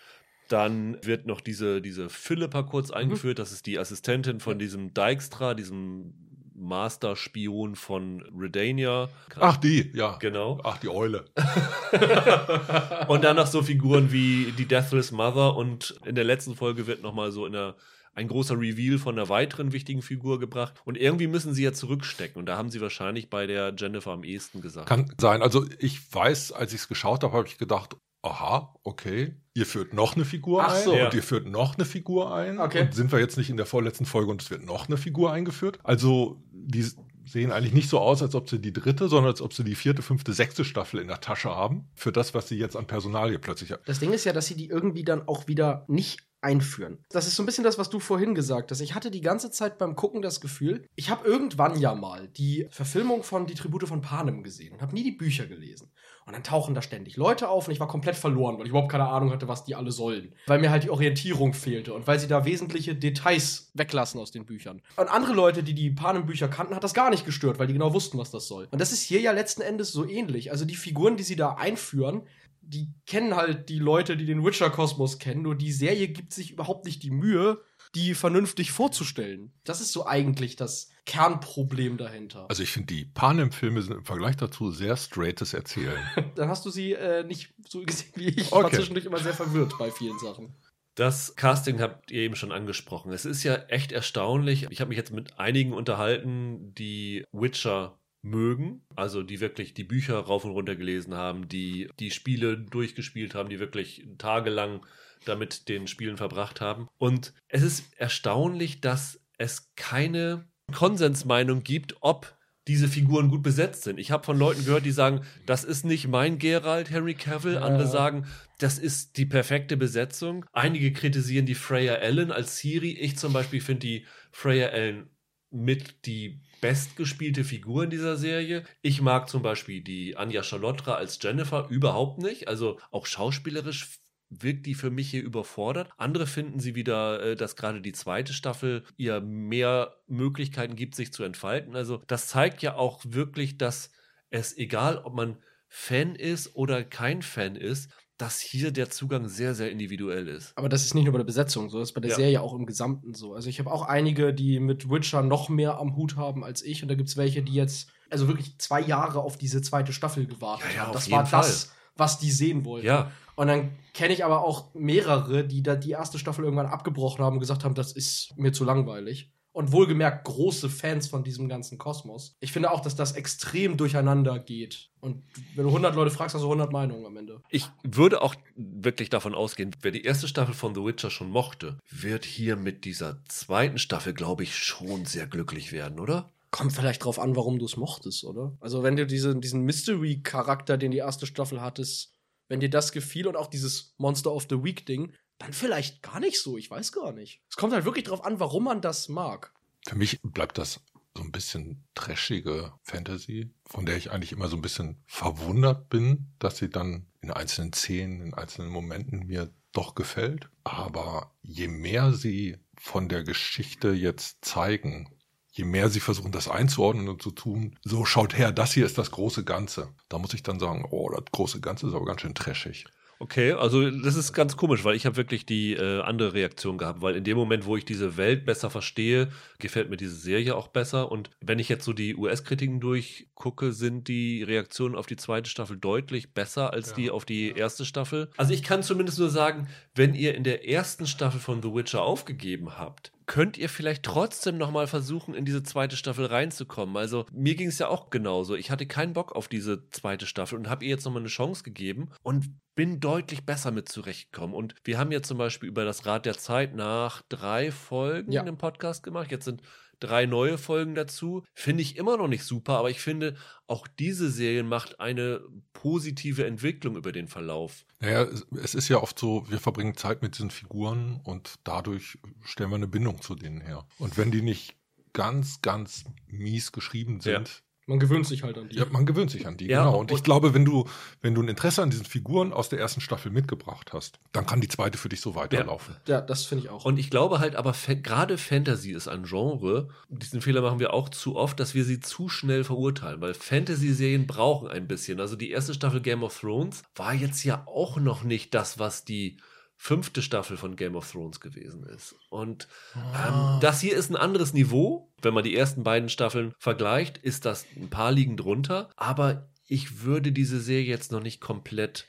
A: Dann wird noch diese, diese Philippa kurz eingeführt. Das ist die Assistentin von diesem Dijkstra, diesem Master-Spion von Redania.
B: Ach, die, ja.
A: Genau.
B: Ach, die Eule. *laughs*
A: Und dann noch so Figuren wie die Deathless Mother und in der letzten Folge wird nochmal so in der, ein großer Reveal von einer weiteren wichtigen Figur gebracht. Und irgendwie müssen sie ja zurückstecken. Und da haben sie wahrscheinlich bei der Jennifer am ehesten gesagt.
B: Kann sein. Also ich weiß, als ich es geschaut habe, habe ich gedacht, aha, okay, ihr führt noch eine Figur
C: Ach
B: ein
C: so.
B: und ihr führt noch eine Figur ein.
C: Okay.
B: Und sind wir jetzt nicht in der vorletzten Folge und es wird noch eine Figur eingeführt? Also die sehen eigentlich nicht so aus, als ob sie die dritte, sondern als ob sie die vierte, fünfte, sechste Staffel in der Tasche haben. Für das, was sie jetzt an Personal hier plötzlich haben.
C: Das Ding ist ja, dass sie die irgendwie dann auch wieder nicht einführen. Das ist so ein bisschen das, was du vorhin gesagt hast. Ich hatte die ganze Zeit beim Gucken das Gefühl, ich habe irgendwann ja mal die Verfilmung von Die Tribute von Panem gesehen und habe nie die Bücher gelesen. Und dann tauchen da ständig Leute auf und ich war komplett verloren, weil ich überhaupt keine Ahnung hatte, was die alle sollen. Weil mir halt die Orientierung fehlte und weil sie da wesentliche Details weglassen aus den Büchern. Und andere Leute, die die Panem-Bücher kannten, hat das gar nicht gestört, weil die genau wussten, was das soll. Und das ist hier ja letzten Endes so ähnlich. Also die Figuren, die sie da einführen, die kennen halt die Leute, die den Witcher-Kosmos kennen, nur die Serie gibt sich überhaupt nicht die Mühe, die vernünftig vorzustellen. Das ist so eigentlich das Kernproblem dahinter.
B: Also ich finde, die Panem-Filme sind im Vergleich dazu sehr straightes Erzählen. *laughs*
C: Dann hast du sie äh, nicht so gesehen wie ich. Ich war zwischendurch immer sehr verwirrt bei vielen Sachen.
A: Das Casting habt ihr eben schon angesprochen. Es ist ja echt erstaunlich. Ich habe mich jetzt mit einigen unterhalten, die Witcher mögen, also die wirklich die Bücher rauf und runter gelesen haben, die die Spiele durchgespielt haben, die wirklich tagelang damit den Spielen verbracht haben. Und es ist erstaunlich, dass es keine Konsensmeinung gibt, ob diese Figuren gut besetzt sind. Ich habe von Leuten gehört, die sagen, das ist nicht mein Geralt, Henry Cavill.
C: Ja.
A: Andere sagen, das ist die perfekte Besetzung. Einige kritisieren die Freya Allen als Siri. Ich zum Beispiel finde die Freya Allen mit die bestgespielte Figur in dieser Serie. Ich mag zum Beispiel die Anja Charlotra als Jennifer überhaupt nicht. Also auch schauspielerisch wirkt die für mich hier überfordert. Andere finden sie wieder, äh, dass gerade die zweite Staffel ihr mehr Möglichkeiten gibt, sich zu entfalten. Also das zeigt ja auch wirklich, dass es egal, ob man Fan ist oder kein Fan ist, dass hier der Zugang sehr, sehr individuell ist.
C: Aber das ist nicht nur bei der Besetzung so, das ist bei der
A: Ja.
C: Serie auch im Gesamten so. Also ich habe auch einige, die mit Witcher noch mehr am Hut haben als ich. Und da gibt es welche, die jetzt also wirklich zwei Jahre auf diese zweite Staffel gewartet
A: Ja, ja,
C: haben. Das war das, was die sehen wollten.
A: Ja,
C: Und dann kenne ich aber auch mehrere, die da die erste Staffel irgendwann abgebrochen haben und gesagt haben, das ist mir zu langweilig. Und wohlgemerkt große Fans von diesem ganzen Kosmos. Ich finde auch, dass das extrem durcheinander geht. Und wenn du 100 Leute fragst, hast du 100 Meinungen am Ende.
A: Ich würde auch wirklich davon ausgehen, wer die erste Staffel von The Witcher schon mochte, wird hier mit dieser zweiten Staffel, glaube ich, schon sehr glücklich werden, oder?
C: Kommt vielleicht drauf an, warum du es mochtest, oder? Also, wenn dir diese, diesen Mystery-Charakter, den die erste Staffel hattest, wenn dir das gefiel und auch dieses Monster of the Week-Ding, dann vielleicht gar nicht so. Ich weiß gar nicht. Es kommt halt wirklich drauf an, warum man das mag.
B: Für mich bleibt das so ein bisschen trashige Fantasy, von der ich eigentlich immer so ein bisschen verwundert bin, dass sie dann in einzelnen Szenen, in einzelnen Momenten mir doch gefällt. Aber je mehr sie von der Geschichte jetzt zeigen, je mehr sie versuchen, das einzuordnen und zu tun, so schaut her, das hier ist das große Ganze. Da muss ich dann sagen, oh, das große Ganze ist aber ganz schön trashig.
A: Okay, also das ist ganz komisch, weil ich habe wirklich die äh, andere Reaktion gehabt, weil in dem Moment, wo ich diese Welt besser verstehe, gefällt mir diese Serie auch besser. Und wenn ich jetzt so die US-Kritiken durchgucke, sind die Reaktionen auf die zweite Staffel deutlich besser als
B: Ja.
A: die auf die erste Staffel. Also ich kann zumindest nur sagen, wenn ihr in der ersten Staffel von The Witcher aufgegeben habt, könnt ihr vielleicht trotzdem noch mal versuchen, in diese zweite Staffel reinzukommen. Also mir ging es ja auch genauso. Ich hatte keinen Bock auf diese zweite Staffel und habe ihr jetzt noch mal eine Chance gegeben und bin deutlich besser mit zurechtgekommen. Und wir haben ja zum Beispiel über das Rad der Zeit nach drei Folgen
C: Ja.
A: im Podcast gemacht. Jetzt sind drei neue Folgen dazu. Finde ich immer noch nicht super, aber ich finde, auch diese Serie macht eine positive Entwicklung über den Verlauf.
B: Naja, es- ist ja oft so, wir verbringen Zeit mit diesen Figuren und dadurch stellen wir eine Bindung zu denen her. Und wenn die nicht ganz, ganz mies geschrieben sind,
C: Man gewöhnt sich halt an die.
B: ja, man gewöhnt sich an die,
A: Ja,
B: genau. Und ich
A: und-
B: glaube, wenn du, wenn du ein Interesse an diesen Figuren aus der ersten Staffel mitgebracht hast, dann kann die zweite für dich so weiterlaufen.
C: Ja, das finde ich auch.
A: Und ich glaube halt aber, gerade Fantasy ist ein Genre, diesen Fehler machen wir auch zu oft, dass wir sie zu schnell verurteilen, weil Fantasy-Serien brauchen ein bisschen. Also die erste Staffel Game of Thrones war jetzt ja auch noch nicht das, was die fünfte Staffel von Game of Thrones gewesen ist. Und ähm, das hier ist ein anderes Niveau. Wenn man die ersten beiden Staffeln vergleicht, ist das ein paar liegen drunter. Aber ich würde diese Serie jetzt noch nicht komplett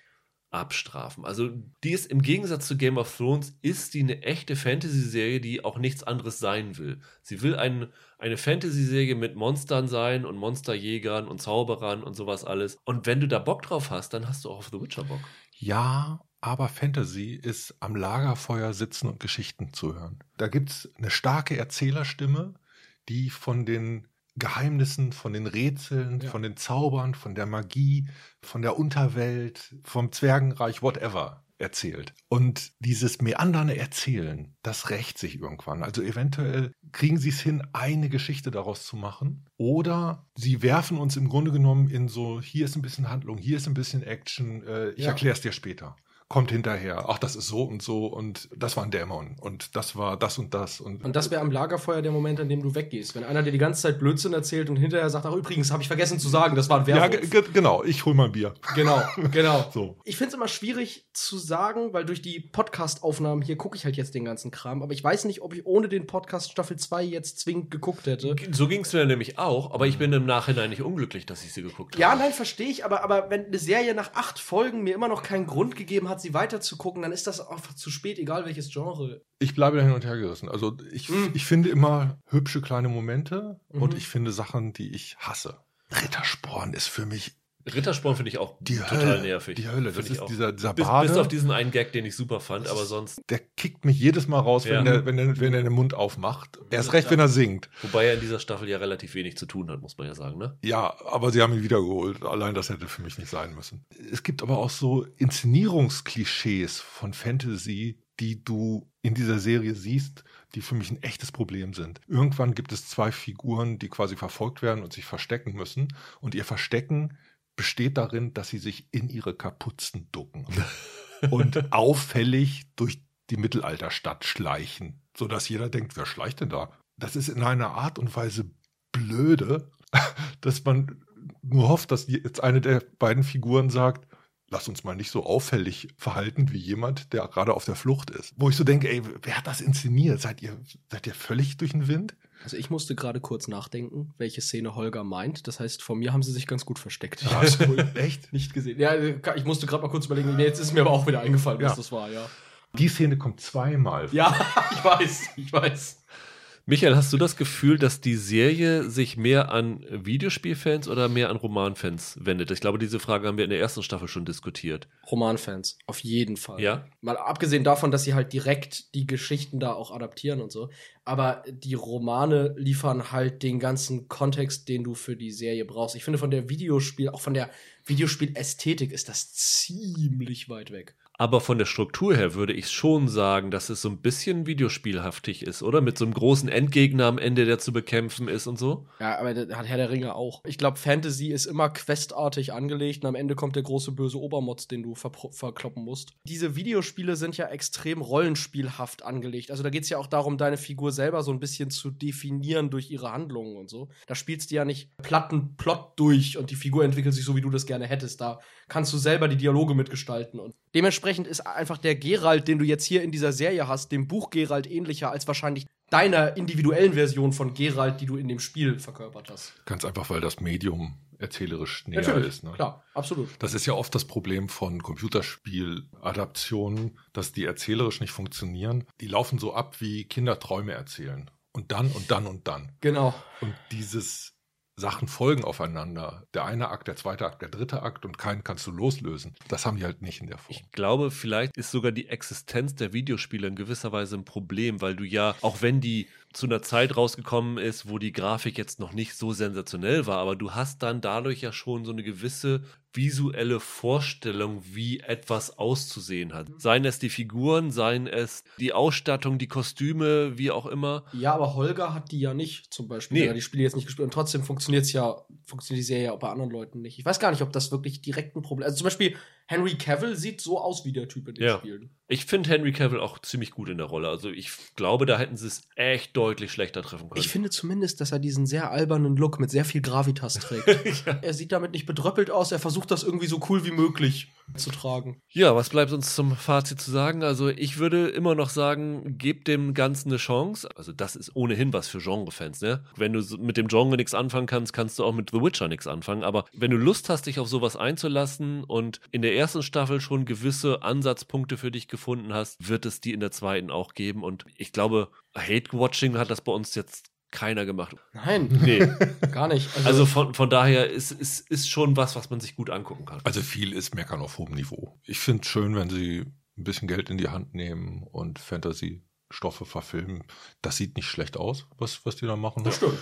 A: abstrafen. Also die ist im Gegensatz zu Game of Thrones, ist die eine echte Fantasy-Serie, die auch nichts anderes sein will. Sie will ein, eine Fantasy-Serie mit Monstern sein und Monsterjägern und Zauberern und sowas alles. Und wenn du da Bock drauf hast, dann hast du auch auf The Witcher Bock.
B: Ja, aber Fantasy ist am Lagerfeuer sitzen und Geschichten zu hören. Da gibt's eine starke Erzählerstimme, die von den Geheimnissen, von den Rätseln,
C: Ja.
B: von den Zaubern, von der Magie, von der Unterwelt, vom Zwergenreich, whatever erzählt. Und dieses meanderne Erzählen, das rächt sich irgendwann. Also eventuell kriegen sie es hin, eine Geschichte daraus zu machen. Oder sie werfen uns im Grunde genommen in so, hier ist ein bisschen Handlung, hier ist ein bisschen Action, äh, ich
C: Ja.
B: erkläre es dir später. Kommt hinterher, ach, das ist so und so und das war ein Dämon und das war das und das. Und,
C: Und das wäre am Lagerfeuer der Moment, an dem du weggehst. Wenn einer dir die ganze Zeit Blödsinn erzählt und hinterher sagt, ach übrigens, habe ich vergessen zu sagen, das war ein
B: ja,
C: Werwolf.
B: ge- genau, ich hol mal ein Bier.
C: Genau, *laughs* genau.
B: So.
C: Ich finde es immer schwierig zu sagen, weil durch die Podcast-Aufnahmen hier gucke ich halt jetzt den ganzen Kram. Aber ich weiß nicht, ob ich ohne den Podcast Staffel 2 jetzt zwingend geguckt hätte.
A: So ging es mir nämlich auch, aber ich bin im Nachhinein nicht unglücklich, dass ich sie geguckt habe.
C: Ja, nein, verstehe ich, aber, aber wenn eine Serie nach acht Folgen mir immer noch keinen Grund gegeben hat, sie weiterzugucken, dann ist das einfach zu spät, egal welches Genre.
B: Ich bleibe da hin und her gerissen. Also ich,
C: Mm.
B: ich finde immer hübsche kleine Momente und
C: Mhm.
B: ich finde Sachen, die ich hasse. Rittersporn ist für mich
A: Rittersporn finde ich auch
B: die
A: total
B: Hölle.
A: nervig.
B: Die Hölle. Das ist dieser, dieser
A: bis,
B: Bade.
A: bis auf diesen einen Gag, den ich super fand, aber
B: ist-
A: sonst.
B: der kickt mich jedes Mal raus,
A: Ja.
B: wenn, der, wenn, der, wenn er den Mund aufmacht. Erst
C: Ja,
B: recht, wenn er singt.
A: Wobei er in dieser Staffel ja relativ wenig zu tun hat, muss man ja sagen, ne?
B: Ja, aber sie haben ihn wiedergeholt. Allein das hätte für mich nicht sein müssen. Es gibt aber auch so Inszenierungsklischees von Fantasy, die du in dieser Serie siehst, die für mich ein echtes Problem sind. Irgendwann gibt es zwei Figuren, die quasi verfolgt werden und sich verstecken müssen. Und ihr Verstecken besteht darin, dass sie sich in ihre Kapuzen ducken *laughs* und auffällig durch die Mittelalterstadt schleichen, sodass jeder denkt, wer schleicht denn da? Das ist in einer Art und Weise blöde, *laughs* dass man nur hofft, dass jetzt eine der beiden Figuren sagt, lass uns mal nicht so auffällig verhalten wie jemand, der gerade auf der Flucht ist. Wo ich so denke, ey, wer hat das inszeniert? Seid ihr, seid ihr völlig durch den Wind?
C: Also ich musste gerade kurz nachdenken, welche Szene Holger meint. Das heißt, vor mir haben sie sich ganz gut versteckt.
B: Ja, ist cool. *laughs* Echt?
C: nicht gesehen. Ja, ich musste gerade mal kurz überlegen. Nee, Jetzt ist mir aber auch wieder eingefallen, was
B: Ja.
C: das war, ja.
B: Die Szene kommt zweimal.
C: Ja, *laughs* ich weiß, ich weiß.
A: Michael, hast du das Gefühl, dass die Serie sich mehr an Videospielfans oder mehr an Romanfans wendet? Ich glaube, diese Frage haben wir in der ersten Staffel schon diskutiert.
C: Romanfans, auf jeden Fall.
A: Ja?
C: Mal abgesehen davon, dass sie halt direkt die Geschichten da auch adaptieren und so. Aber die Romane liefern halt den ganzen Kontext, den du für die Serie brauchst. Ich finde, von der Videospiel, auch von der Videospielästhetik ist das ziemlich weit weg.
A: Aber von der Struktur her würde ich schon sagen, dass es so ein bisschen videospielhaftig ist, oder? Mit so einem großen Endgegner am Ende, der zu bekämpfen ist und so.
C: Ja, aber das hat Herr der Ringe auch. Ich glaube, Fantasy ist immer questartig angelegt und am Ende kommt der große böse Obermotz, den du verpro- verkloppen musst. Diese Videospiele sind ja extrem rollenspielhaft angelegt. Also da geht es ja auch darum, deine Figur selber so ein bisschen zu definieren durch ihre Handlungen und so. Da spielst du ja nicht platten Plot durch und die Figur entwickelt sich so, wie du das gerne hättest. Da kannst du selber die Dialoge mitgestalten. Und dementsprechend ist einfach der Geralt, den du jetzt hier in dieser Serie hast, dem Buch Geralt ähnlicher als wahrscheinlich deiner individuellen Version von Geralt, die du in dem Spiel verkörpert hast.
B: Ganz einfach, weil das Medium erzählerisch näher ist. Ne?
C: klar, absolut.
B: Das ist ja oft das Problem von Computerspieladaptionen, dass die erzählerisch nicht funktionieren. Die laufen so ab, wie Kinder Träume erzählen. Und dann und dann und dann.
C: Genau.
B: Und dieses Sachen folgen aufeinander. Der eine Akt, der zweite Akt, der dritte Akt und keinen kannst du loslösen. Das haben die halt nicht in der Form.
A: Ich glaube, vielleicht ist sogar die Existenz der Videospiele in gewisser Weise ein Problem, weil du ja, auch wenn die zu einer Zeit rausgekommen ist, wo die Grafik jetzt noch nicht so sensationell war, aber du hast dann dadurch ja schon so eine gewisse visuelle Vorstellung, wie etwas auszusehen hat. Seien es die Figuren, seien es die Ausstattung, die Kostüme, wie auch immer.
C: Ja, aber Holger hat die ja nicht, zum Beispiel.
A: Nee.
C: Hat die Spiele jetzt nicht gespielt. Und trotzdem funktioniert es ja, funktioniert die Serie ja auch bei anderen Leuten nicht. Ich weiß gar nicht, ob das wirklich direkt ein Problem ist. Also zum Beispiel, Henry Cavill sieht so aus wie der Typ in den
A: Ja.
C: Spielen.
A: Ich finde Henry Cavill auch ziemlich gut in der Rolle. Also ich glaube, da hätten sie es echt deutlich schlechter treffen können.
C: Ich finde zumindest, dass er diesen sehr albernen Look mit sehr viel Gravitas trägt. *laughs* Er sieht damit nicht bedröppelt aus, er versucht das irgendwie so cool wie möglich zu tragen.
A: Ja, was bleibt uns zum Fazit zu sagen? Also ich würde immer noch sagen, gebt dem Ganzen eine Chance. Also das ist ohnehin was für Genre-Fans, ne? Wenn du mit dem Genre nichts anfangen kannst, kannst du auch mit The Witcher nichts anfangen. Aber wenn du Lust hast, dich auf sowas einzulassen und in der ersten Staffel schon gewisse Ansatzpunkte für dich gefunden hast, wird es die in der zweiten auch geben. Und ich glaube, Hate-Watching hat das bei uns jetzt keiner gemacht.
C: Nein,
A: Nee. *laughs*
C: gar nicht.
A: Also von, von daher ist, ist, ist schon was, was man sich gut angucken kann.
B: Also viel ist Meckern auf hohem Niveau. Ich finde es schön, wenn sie ein bisschen Geld in die Hand nehmen und Fantasy-Stoffe verfilmen. Das sieht nicht schlecht aus, was, was die da machen.
C: das stimmt.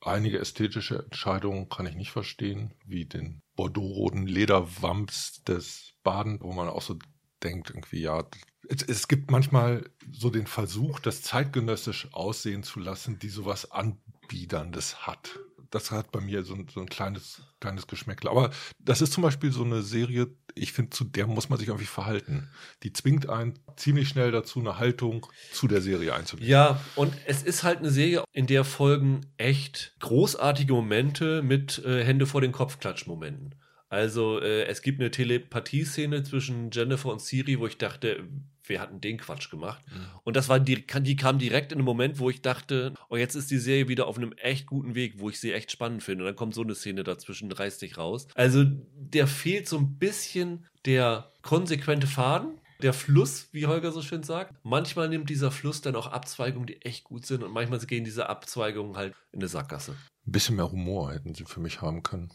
B: Einige ästhetische Entscheidungen kann ich nicht verstehen, wie den bordeaux-roten Lederwamps des Baden, wo man auch so denkt, irgendwie, ja, es, es gibt manchmal so den Versuch, das zeitgenössisch aussehen zu lassen, die sowas Anbiederndes hat. das hat bei mir so ein, so ein kleines, kleines Geschmäckle. Aber das ist zum Beispiel so eine Serie, ich finde, zu der muss man sich irgendwie verhalten. Die zwingt einen ziemlich schnell dazu, eine Haltung zu der Serie einzunehmen.
A: Ja, und es ist halt eine Serie, in der folgen echt großartige Momente mit äh, Hände vor den Kopf-Klatsch-Momenten. Also äh, es gibt eine Telepathie-Szene zwischen Jennifer und Siri, wo ich dachte, wir hatten den Quatsch gemacht. Mhm. Und das war die, die kam direkt in einem Moment, wo ich dachte, oh, jetzt ist die Serie wieder auf einem echt guten Weg, wo ich sie echt spannend finde. Und dann kommt so eine Szene dazwischen, reißt dich raus. Also der fehlt so ein bisschen der konsequente Faden. Der Fluss, wie Holger so schön sagt. Manchmal nimmt dieser Fluss dann auch Abzweigungen, die echt gut sind. Und manchmal gehen diese Abzweigungen halt in eine Sackgasse.
B: Ein bisschen mehr Humor hätten sie für mich haben können.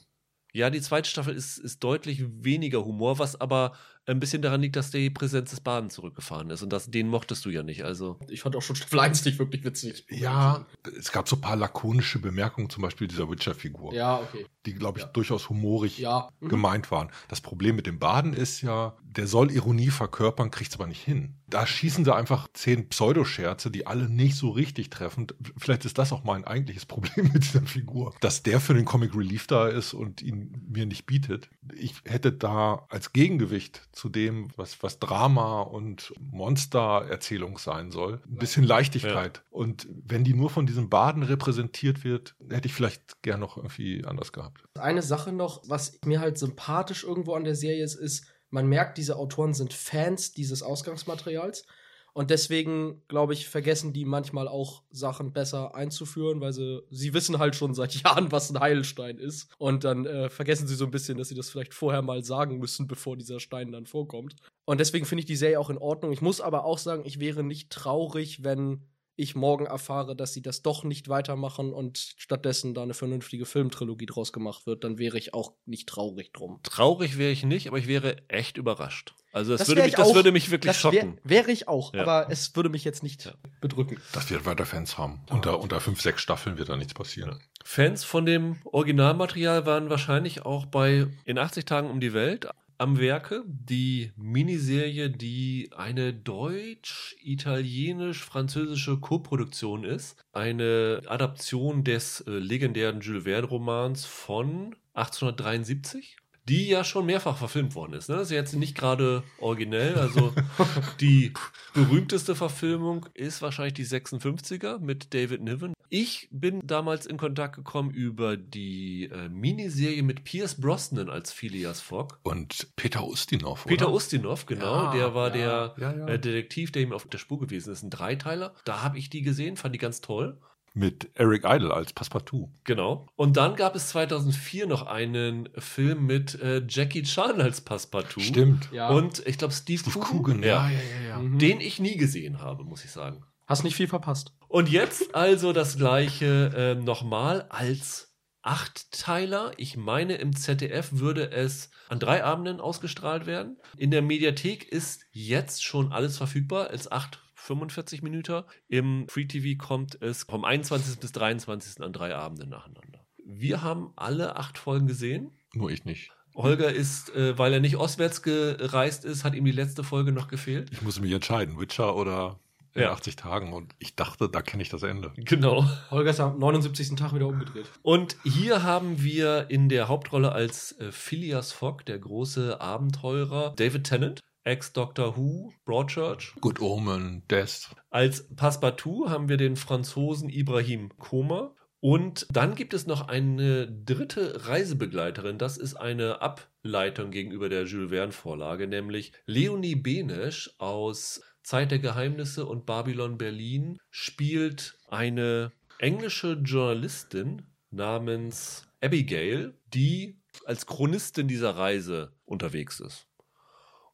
A: Ja, die zweite Staffel ist, ist deutlich weniger Humor, was aber ein bisschen daran liegt, dass die Präsenz des Baden zurückgefahren ist. Und das, den mochtest du ja nicht. Also.
C: Ich fand auch schon Staffel 1 nicht wirklich witzig.
B: Ja, es gab so ein paar lakonische Bemerkungen, zum Beispiel dieser Witcher-Figur.
C: Ja, okay.
B: Die, glaube ich,
C: Ja.
B: durchaus humorig
C: Ja. Mhm.
B: gemeint waren. Das Problem mit dem Baden ist ja, der soll Ironie verkörpern, kriegt es aber nicht hin. Da schießen sie einfach zehn Pseudoscherze, die alle nicht so richtig treffen. Vielleicht ist das auch mein eigentliches *laughs* Problem mit dieser Figur. Dass der für den Comic Relief da ist und ihn mir nicht bietet. Ich hätte da als Gegengewicht zu dem, was, was Drama und Monstererzählung sein soll, ein bisschen Leichtigkeit. Und wenn die nur von diesem Baden repräsentiert wird, hätte ich vielleicht gern noch irgendwie anders gehabt.
C: Eine Sache noch, was mir halt sympathisch irgendwo an der Serie ist, ist, man merkt, diese Autoren sind Fans dieses Ausgangsmaterials. Und deswegen, glaube ich, vergessen die manchmal auch Sachen besser einzuführen, weil sie, sie wissen halt schon seit *laughs* Jahren, was ein Heilstein ist. Und dann äh, vergessen sie so ein bisschen, dass sie das vielleicht vorher mal sagen müssen, *laughs* bevor dieser Stein dann vorkommt. Und deswegen finde ich die Serie auch in Ordnung. Ich muss aber auch sagen, ich wäre nicht traurig, wenn ich morgen erfahre, dass sie das doch nicht weitermachen und stattdessen da eine vernünftige Filmtrilogie draus gemacht wird, dann wäre ich auch nicht traurig drum.
A: Traurig wäre ich nicht, aber ich wäre echt überrascht. Also das,
C: Das
A: würde, mich,
C: ich
A: das
C: auch.
A: würde mich wirklich
C: Das wär-
A: schocken.
C: Wäre ich auch,
A: Ja.
C: aber es würde mich jetzt nicht
A: Ja.
C: bedrücken.
B: Das wird weiter Fans haben. Unter, unter fünf, sechs Staffeln wird da nichts passieren.
A: Fans von dem Originalmaterial waren wahrscheinlich auch bei In 80 Tagen um die Welt am Werke. Die Miniserie, die eine deutsch-italienisch-französische Koproduktion ist. Eine Adaption des äh, legendären Jules Verne-Romans von 1873. Die ja schon mehrfach verfilmt worden ist. Ne? Das ist jetzt nicht gerade originell. Also *laughs* die berühmteste Verfilmung ist wahrscheinlich die 56er mit David Niven. Ich bin damals in Kontakt gekommen über die äh, Miniserie mit Pierce Brosnan als Phileas Fogg.
B: Und Peter Ustinov,
A: Peter
B: oder?
A: Ustinov, genau,
B: Ja,
A: der war
B: ja,
A: der
B: ja, ja.
A: Äh, Detektiv, der ihm auf der Spur gewesen ist. Ein Dreiteiler. Da habe ich die gesehen, fand die ganz toll.
B: Mit Eric Idle als Passepartout.
A: Genau. Und dann gab es 2004 noch einen Film mit äh, Jackie Chan als Passepartout.
B: Stimmt.
C: Ja.
A: Und ich glaube Steve,
B: Steve
A: Coogan,
B: Coogan, ja, ja, ja. ja.
C: Mhm.
A: den ich nie gesehen habe, muss ich sagen.
C: Hast nicht viel verpasst.
A: Und jetzt also das gleiche äh, nochmal als Achtteiler. Ich meine, im ZDF würde es an drei Abenden ausgestrahlt werden. In der Mediathek ist jetzt schon alles verfügbar als 8 45 Minuten. Im Free TV kommt es vom 21. bis 23. an drei Abenden nacheinander. Wir haben alle acht Folgen gesehen.
B: Nur ich nicht.
A: Holger ist, äh, weil er nicht ostwärts gereist ist, hat ihm die letzte Folge noch gefehlt.
B: Ich muss mich entscheiden, Witcher oder in
A: Ja.
B: 80 Tagen. Und ich dachte, da kenne ich das Ende.
A: Genau.
C: Holger ist am 79. Tag wieder umgedreht.
A: Und hier haben wir in der Hauptrolle als äh, Phileas Fogg, der große Abenteurer, David Tennant, Ex-Doctor Who, Broadchurch.
B: Good Omen, Death.
A: Als Passepartout haben wir den Franzosen Ibrahim Koma. Und dann gibt es noch eine dritte Reisebegleiterin. Das ist eine Ableitung gegenüber der Jules Verne-Vorlage, nämlich Leonie Benesch aus Zeit der Geheimnisse und Babylon Berlin spielt eine englische Journalistin namens Abigail, die als Chronistin dieser Reise unterwegs ist.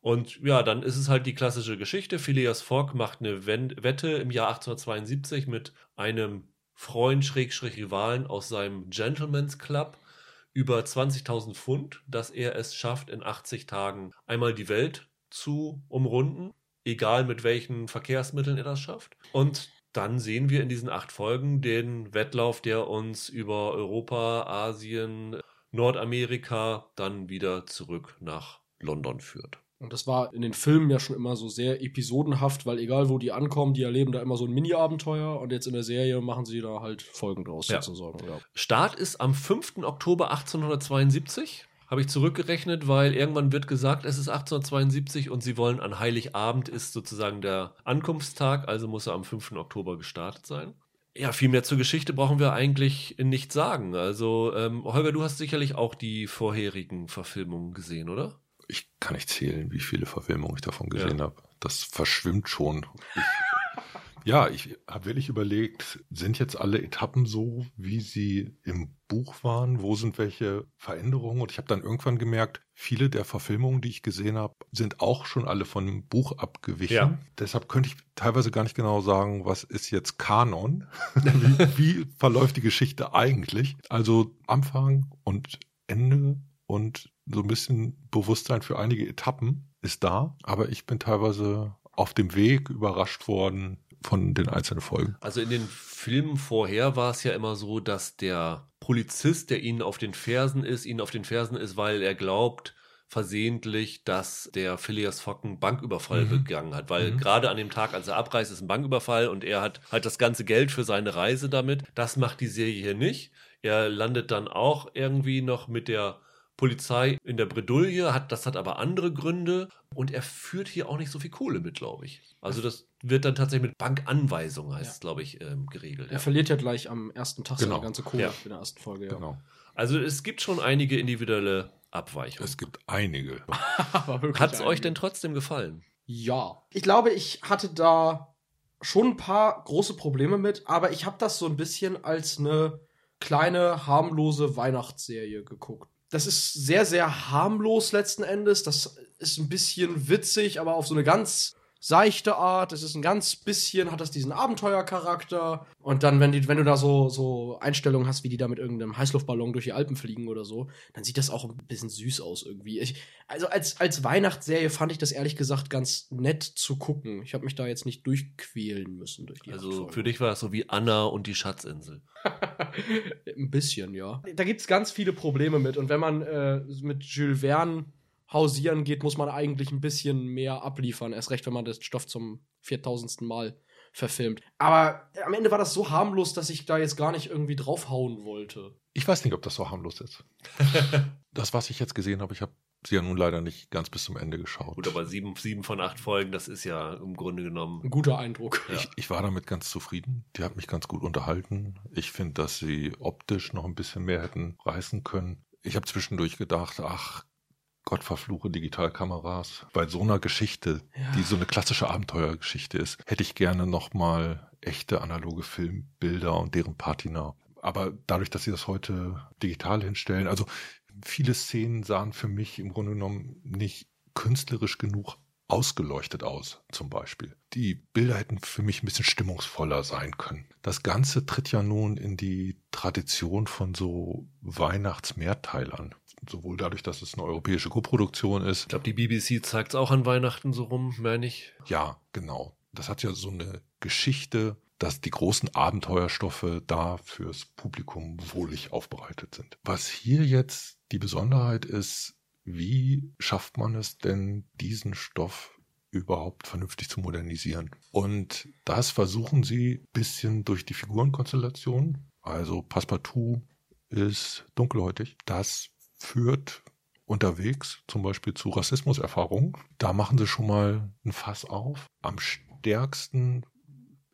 A: Und ja, dann ist es halt die klassische Geschichte. Phileas Fogg macht eine Wette im Jahr 1872 mit einem Freund, Schrägstrich Rivalen aus seinem Gentleman's Club über 20.000 Pfund, dass er es schafft, in 80 Tagen einmal die Welt zu umrunden, egal mit welchen Verkehrsmitteln er das schafft. Und dann sehen wir in diesen acht Folgen den Wettlauf, der uns über Europa, Asien, Nordamerika dann wieder zurück nach London führt.
C: Und das war in den Filmen ja schon immer so sehr episodenhaft, weil egal wo die ankommen, die erleben da immer so ein Mini-Abenteuer und jetzt in der Serie machen sie da halt Folgen draus
A: Ja.
C: sozusagen. Ja.
A: Start ist am 5. Oktober 1872. Habe ich zurückgerechnet, weil irgendwann wird gesagt, es ist 1872 und sie wollen an Heiligabend ist sozusagen der Ankunftstag, also muss er am 5. Oktober gestartet sein. Ja, viel mehr zur Geschichte brauchen wir eigentlich nicht sagen. Also, ähm, Holger, du hast sicherlich auch die vorherigen Verfilmungen gesehen, oder?
B: Ich kann nicht zählen, wie viele Verfilmungen ich davon gesehen
A: Ja.
B: habe. Das verschwimmt schon. Ich, ja, ich habe wirklich überlegt, sind jetzt alle Etappen so, wie sie im Buch waren? Wo sind welche Veränderungen? Und ich habe dann irgendwann gemerkt, viele der Verfilmungen, die ich gesehen habe, sind auch schon alle von dem Buch abgewichen.
A: Ja.
B: Deshalb könnte ich teilweise gar nicht genau sagen, was ist jetzt Kanon? *laughs* wie, wie verläuft die Geschichte eigentlich? Also Anfang und Ende und so ein bisschen Bewusstsein für einige Etappen ist da, aber ich bin teilweise auf dem Weg überrascht worden von den einzelnen Folgen.
A: Also in den Filmen vorher war es ja immer so, dass der Polizist, der ihnen auf den Fersen ist, ihnen auf den Fersen ist, weil er glaubt versehentlich, dass der Phileas Fogg einen Banküberfall
B: Mhm.
A: begangen hat. Weil
B: Mhm.
A: gerade an dem Tag, als er abreist, ist ein Banküberfall und er hat halt das ganze Geld für seine Reise damit. Das macht die Serie hier nicht. Er landet dann auch irgendwie noch mit der Polizei in der Bredouille, hat, das hat aber andere Gründe und er führt hier auch nicht so viel Kohle mit, glaube ich. Also das wird dann tatsächlich mit Bankanweisung, heißt
C: Ja.
A: es, glaube ich, ähm, geregelt.
C: Er
A: Ja.
C: verliert ja gleich am ersten Tag
B: Genau.
C: seine ganze Kohle
A: Ja.
C: in der ersten Folge. Ja.
B: Genau.
A: Also es gibt schon einige individuelle Abweichungen.
B: Es gibt einige. *laughs*
A: Hat es euch denn trotzdem gefallen?
C: Ja. Ich glaube, ich hatte da schon ein paar große Probleme mit, aber ich habe das so ein bisschen als eine kleine, harmlose Weihnachtsserie geguckt. Das ist sehr, sehr harmlos letzten Endes. Das ist ein bisschen witzig, aber auf so eine ganz seichte Art. Es ist ein ganz bisschen, hat das diesen Abenteuercharakter. Und dann, wenn, die, wenn du da so, so Einstellungen hast, wie die da mit irgendeinem Heißluftballon durch die Alpen fliegen oder so, dann sieht das auch ein bisschen süß aus irgendwie. Ich, also als, als Weihnachtsserie fand ich das ehrlich gesagt ganz nett zu gucken. Ich habe mich da jetzt nicht durchquälen müssen durch die
A: Also für dich war das so wie Anna und die Schatzinsel. *laughs*
C: Ein bisschen, ja. Da gibt es ganz viele Probleme mit. Und wenn man äh, mit Jules Verne hausieren geht, muss man eigentlich ein bisschen mehr abliefern. Erst recht, wenn man den Stoff zum 4000. Mal verfilmt. Aber am Ende war das so harmlos, dass ich da jetzt gar nicht irgendwie draufhauen wollte.
B: Ich weiß nicht, ob das so harmlos ist. *laughs* das, was ich jetzt gesehen habe, ich habe sie ja nun leider nicht ganz bis zum Ende geschaut.
A: Gut, aber sieben, sieben von acht Folgen, das ist ja im Grunde genommen.
C: Ein guter Eindruck.
A: Ja.
B: Ich, ich war damit ganz zufrieden. Die hat mich ganz gut unterhalten. Ich finde, dass sie optisch noch ein bisschen mehr hätten reißen können. Ich habe zwischendurch gedacht, ach, Gott verfluche Digitalkameras. Bei so einer Geschichte,
C: Ja.
B: die so eine klassische Abenteuergeschichte ist, hätte ich gerne noch mal echte analoge Filmbilder und deren Patina. Aber dadurch, dass sie das heute digital hinstellen, also viele Szenen sahen für mich im Grunde genommen nicht künstlerisch genug ausgeleuchtet aus, zum Beispiel. Die Bilder hätten für mich ein bisschen stimmungsvoller sein können. Das Ganze tritt ja nun in die Tradition von so Weihnachtsmehrteilern. Sowohl dadurch, dass es eine europäische Koproduktion ist.
A: Ich glaube, die BBC zeigt es auch an Weihnachten so rum, meine ich.
B: Ja, genau. Das hat ja so eine Geschichte, dass die großen Abenteuerstoffe da fürs Publikum wohlig aufbereitet sind. Was hier jetzt die Besonderheit ist, wie schafft man es denn, diesen Stoff überhaupt vernünftig zu modernisieren? Und das versuchen sie bisschen durch die Figurenkonstellation. Also Passepartout ist dunkelhäutig. Das führt unterwegs zum Beispiel zu Rassismuserfahrungen. Da machen sie schon mal ein Fass auf. Am stärksten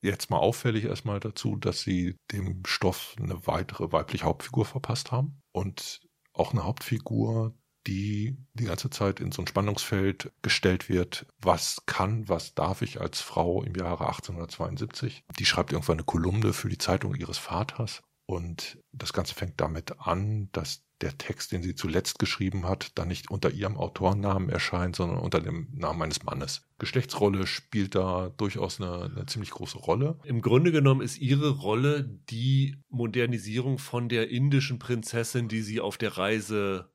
B: jetzt mal auffällig erstmal dazu, dass sie dem Stoff eine weitere weibliche Hauptfigur verpasst haben und auch eine Hauptfigur, die die ganze Zeit in so ein Spannungsfeld gestellt wird. Was kann, was darf ich als Frau im Jahre 1872? Die schreibt irgendwann eine Kolumne für die Zeitung ihres Vaters und das Ganze fängt damit an, dass der Text, den sie zuletzt geschrieben hat, dann nicht unter ihrem Autorennamen erscheint, sondern unter dem Namen eines Mannes. Geschlechtsrolle spielt da durchaus eine, eine ziemlich große Rolle.
A: Im Grunde genommen ist ihre Rolle die Modernisierung von der indischen Prinzessin, die sie auf der Reise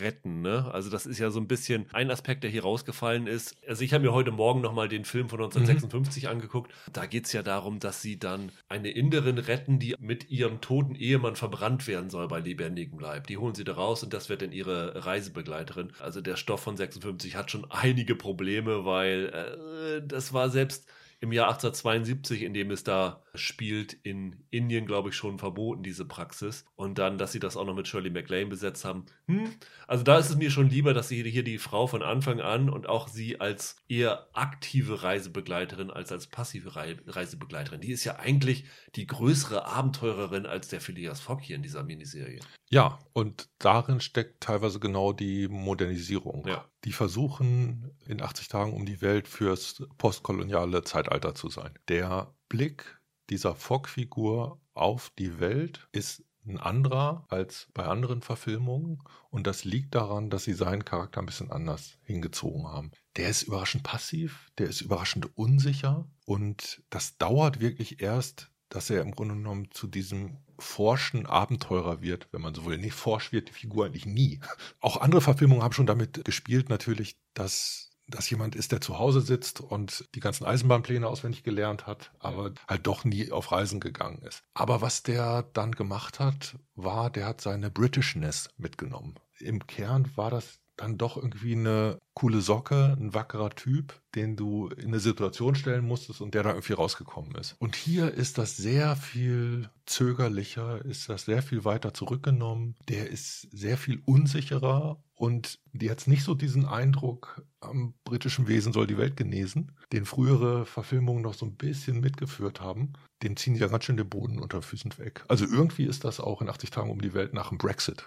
A: retten. Ne? Also das ist ja so ein bisschen ein Aspekt, der hier rausgefallen ist. Also ich habe mir heute Morgen nochmal den Film von 1956 mhm. angeguckt. Da geht es ja darum, dass sie dann eine Inderin retten, die mit ihrem toten Ehemann verbrannt werden soll bei lebendigem Leib. Die holen sie da raus und das wird dann ihre Reisebegleiterin. Also der Stoff von 56 hat schon einige Probleme, weil äh, das war selbst im Jahr 1872, in dem es da spielt, in Indien, glaube ich, schon verboten, diese Praxis. Und dann, dass sie das auch noch mit Shirley MacLaine besetzt haben. Hm. Also da ist es mir schon lieber, dass sie hier die Frau von Anfang an und auch sie als eher aktive Reisebegleiterin als als passive Reisebegleiterin. Die ist ja eigentlich die größere Abenteurerin als der Phileas Fogg hier in dieser Miniserie.
B: Ja, und darin steckt teilweise genau die Modernisierung.
A: Ja.
B: Die versuchen in 80 Tagen um die Welt fürs postkoloniale Zeitalter zu sein. Der Blick dieser Fogg-Figur auf die Welt ist ein anderer als bei anderen Verfilmungen und das liegt daran, dass sie seinen Charakter ein bisschen anders hingezogen haben. Der ist überraschend passiv, der ist überraschend unsicher und das dauert wirklich erst, dass er im Grunde genommen zu diesem forschen Abenteurer wird, wenn man so will. Nicht forsch wird die Figur eigentlich nie. Auch andere Verfilmungen haben schon damit gespielt, natürlich, dass das jemand ist, der zu Hause sitzt und die ganzen Eisenbahnpläne auswendig gelernt hat, aber halt doch nie auf Reisen gegangen ist. Aber was der dann gemacht hat, war, der hat seine Britishness mitgenommen. Im Kern war das dann doch irgendwie eine coole Socke, ein wackerer Typ, den du in eine Situation stellen musstest und der da irgendwie rausgekommen ist. Und hier ist das sehr viel zögerlicher, ist das sehr viel weiter zurückgenommen. Der ist sehr viel unsicherer und die hat nicht so diesen Eindruck, am britischen Wesen soll die Welt genesen, den frühere Verfilmungen noch so ein bisschen mitgeführt haben. Den ziehen die ja ganz schön den Boden unter Füßen weg. Also irgendwie ist das auch in 80 Tagen um die Welt nach dem Brexit.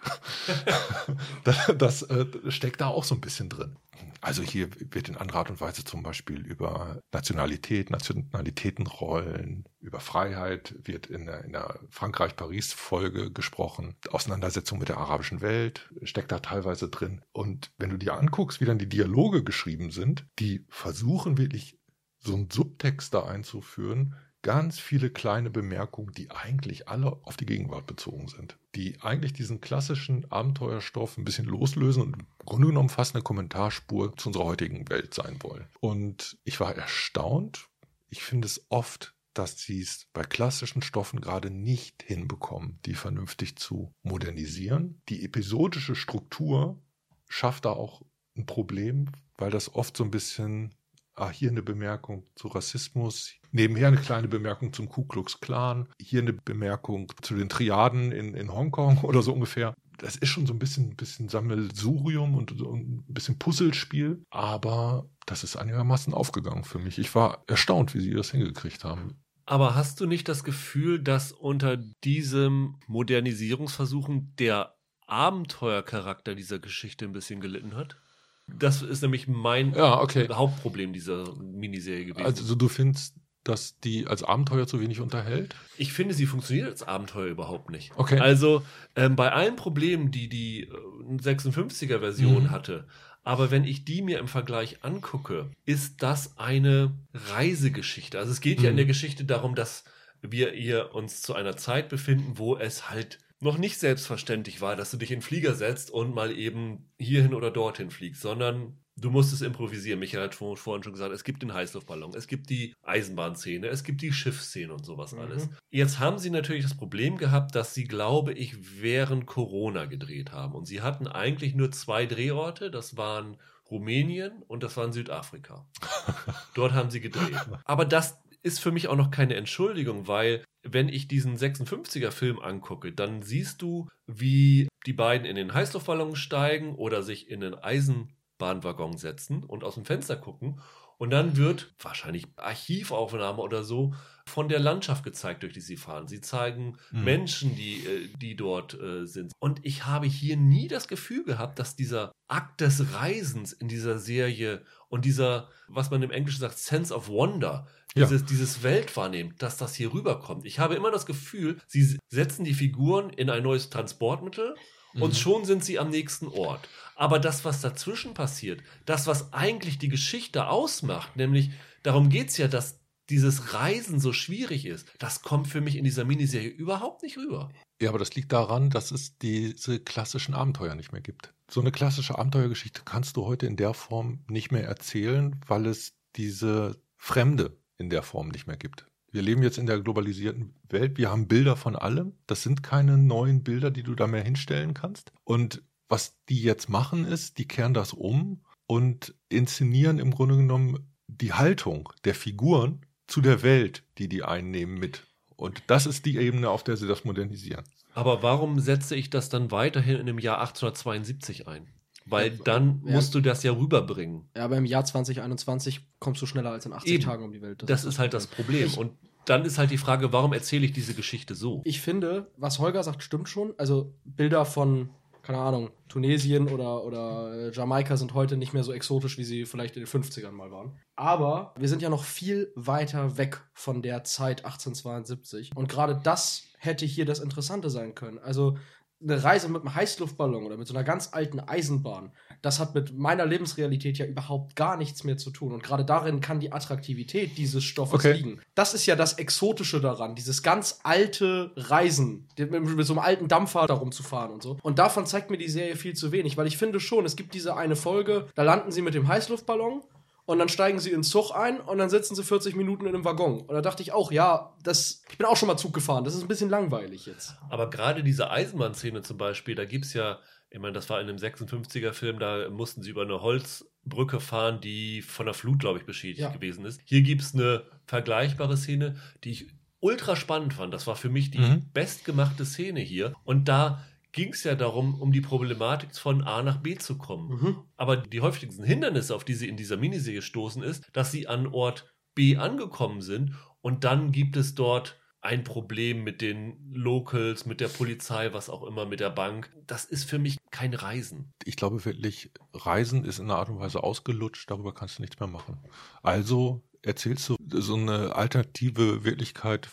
B: *laughs* das, das äh, steckt da auch so ein bisschen drin. Also hier wird in anderer Art und Weise zum Beispiel über Nationalität, Nationalitätenrollen, über Freiheit wird in der, in der Frankreich-Paris-Folge gesprochen. Auseinandersetzung mit der arabischen Welt steckt da teilweise drin. Und wenn du dir anguckst, wie dann die Dialoge geschrieben sind, die versuchen wirklich so einen Subtext da einzuführen, ganz viele kleine Bemerkungen, die eigentlich alle auf die Gegenwart bezogen sind. Die eigentlich diesen klassischen Abenteuerstoff ein bisschen loslösen und im Grunde genommen fast eine Kommentarspur zu unserer heutigen Welt sein wollen. Und ich war erstaunt. Ich finde es oft, dass sie es bei klassischen Stoffen gerade nicht hinbekommen, die vernünftig zu modernisieren. Die episodische Struktur schafft da auch ein Problem, weil das oft so ein bisschen ah, hier eine Bemerkung zu Rassismus, nebenher eine kleine Bemerkung zum Ku Klux Klan, hier eine Bemerkung zu den Triaden in, in Hongkong oder so ungefähr. Das ist schon so ein bisschen, bisschen Sammelsurium und so ein bisschen Puzzlespiel, aber das ist einigermaßen aufgegangen für mich. Ich war erstaunt, wie sie das hingekriegt haben.
A: Aber hast du nicht das Gefühl, dass unter diesem Modernisierungsversuchen der Abenteuercharakter dieser Geschichte ein bisschen gelitten hat? Das ist nämlich mein
B: ja, okay.
A: Hauptproblem dieser Miniserie gewesen.
B: Also du findest, dass die als Abenteuer zu wenig unterhält?
A: Ich finde, sie funktioniert als Abenteuer überhaupt nicht.
B: Okay.
A: Also ähm, bei allen Problemen, die die 56er-Version mhm. hatte, aber wenn ich die mir im Vergleich angucke, ist das eine Reisegeschichte. Also es geht mhm. ja in der Geschichte darum, dass wir hier uns zu einer Zeit befinden, wo es halt noch nicht selbstverständlich war, dass du dich in den Flieger setzt und mal eben hierhin oder dorthin fliegst, sondern du musst es improvisieren. Michael hat vorhin schon gesagt, es gibt den Heißluftballon, es gibt die Eisenbahnszene, es gibt die Schiffsszene und sowas mhm. alles. Jetzt haben sie natürlich das Problem gehabt, dass sie, glaube ich, während Corona gedreht haben. Und sie hatten eigentlich nur zwei Drehorte, das waren Rumänien und das war in Südafrika. *laughs* Dort haben sie gedreht. Aber das ist für mich auch noch keine Entschuldigung, weil wenn ich diesen 56er Film angucke, dann siehst du, wie die beiden in den Heißluftballon steigen oder sich in den Eisenbahnwaggon setzen und aus dem Fenster gucken. Und dann wird wahrscheinlich Archivaufnahme oder so von der Landschaft gezeigt, durch die sie fahren. Sie zeigen mhm. Menschen, die, äh, die dort äh, sind. Und ich habe hier nie das Gefühl gehabt, dass dieser Akt des Reisens in dieser Serie und dieser, was man im Englischen sagt, Sense of Wonder, dieses, ja. dieses Weltwahrnehmen, dass das hier rüberkommt. Ich habe immer das Gefühl, sie setzen die Figuren in ein neues Transportmittel mhm. und schon sind sie am nächsten Ort. Aber das, was dazwischen passiert, das, was eigentlich die Geschichte ausmacht, nämlich darum geht es ja, dass dieses Reisen so schwierig ist, das kommt für mich in dieser Miniserie überhaupt nicht rüber.
B: Ja, aber das liegt daran, dass es diese klassischen Abenteuer nicht mehr gibt. So eine klassische Abenteuergeschichte kannst du heute in der Form nicht mehr erzählen, weil es diese Fremde in der Form nicht mehr gibt. Wir leben jetzt in der globalisierten Welt. Wir haben Bilder von allem. Das sind keine neuen Bilder, die du da mehr hinstellen kannst. Und was die jetzt machen ist, die kehren das um und inszenieren im Grunde genommen die Haltung der Figuren zu der Welt, die die einnehmen, mit. Und das ist die Ebene, auf der sie das modernisieren.
A: Aber warum setze ich das dann weiterhin in dem Jahr 1872 ein? Weil
C: Ja,
A: dann
C: ja.
A: musst du das ja rüberbringen.
C: Ja, aber im Jahr 2021 kommst du schneller als in 80
A: Eben.
C: Tagen um die Welt.
A: Das ist halt das Problem.
C: Ich-
A: Und dann ist halt die Frage, warum erzähle ich diese Geschichte so?
C: Ich finde, was Holger sagt, stimmt schon. Also Bilder von, keine Ahnung, Tunesien oder, oder äh, Jamaika sind heute nicht mehr so exotisch, wie sie vielleicht in den 50ern mal waren. Aber wir sind ja noch viel weiter weg von der Zeit 1872. Und gerade das hätte hier das Interessante sein können. Also eine Reise mit einem Heißluftballon oder mit so einer ganz alten Eisenbahn, das hat mit meiner Lebensrealität ja überhaupt gar nichts mehr zu tun. Und gerade darin kann die Attraktivität dieses Stoffes
B: Okay.
C: liegen. Das ist ja das Exotische daran, dieses ganz alte Reisen, mit so einem alten Dampfer darum zu fahren und so. Und davon zeigt mir die Serie viel zu wenig, weil ich finde schon, es gibt diese eine Folge, da landen sie mit dem Heißluftballon und dann steigen sie in den Zug ein und dann sitzen sie 40 Minuten in einem Waggon. Und da dachte ich auch, ja, das, ich bin auch schon mal Zug gefahren, das ist ein bisschen langweilig jetzt.
A: Aber gerade diese Eisenbahnszene zum Beispiel, da gibt es ja, ich meine, das war in einem 56er-Film, da mussten sie über eine Holzbrücke fahren, die von der Flut, glaube ich, beschädigt
C: Ja.
A: gewesen ist. Hier gibt es eine vergleichbare Szene, die ich ultra spannend fand. Das war für mich die
B: Mhm.
A: bestgemachte Szene hier. Und da ging es ja darum, um die Problematik von A nach B zu kommen.
C: Mhm.
A: Aber die häufigsten Hindernisse, auf die sie in dieser Miniserie stoßen, ist, dass sie an Ort B angekommen sind und dann gibt es dort ein Problem mit den Locals, mit der Polizei, was auch immer, mit der Bank. Das ist für mich kein Reisen.
B: Ich glaube wirklich, Reisen ist in einer Art und Weise ausgelutscht, darüber kannst du nichts mehr machen. Also erzählst du so eine alternative Wirklichkeit.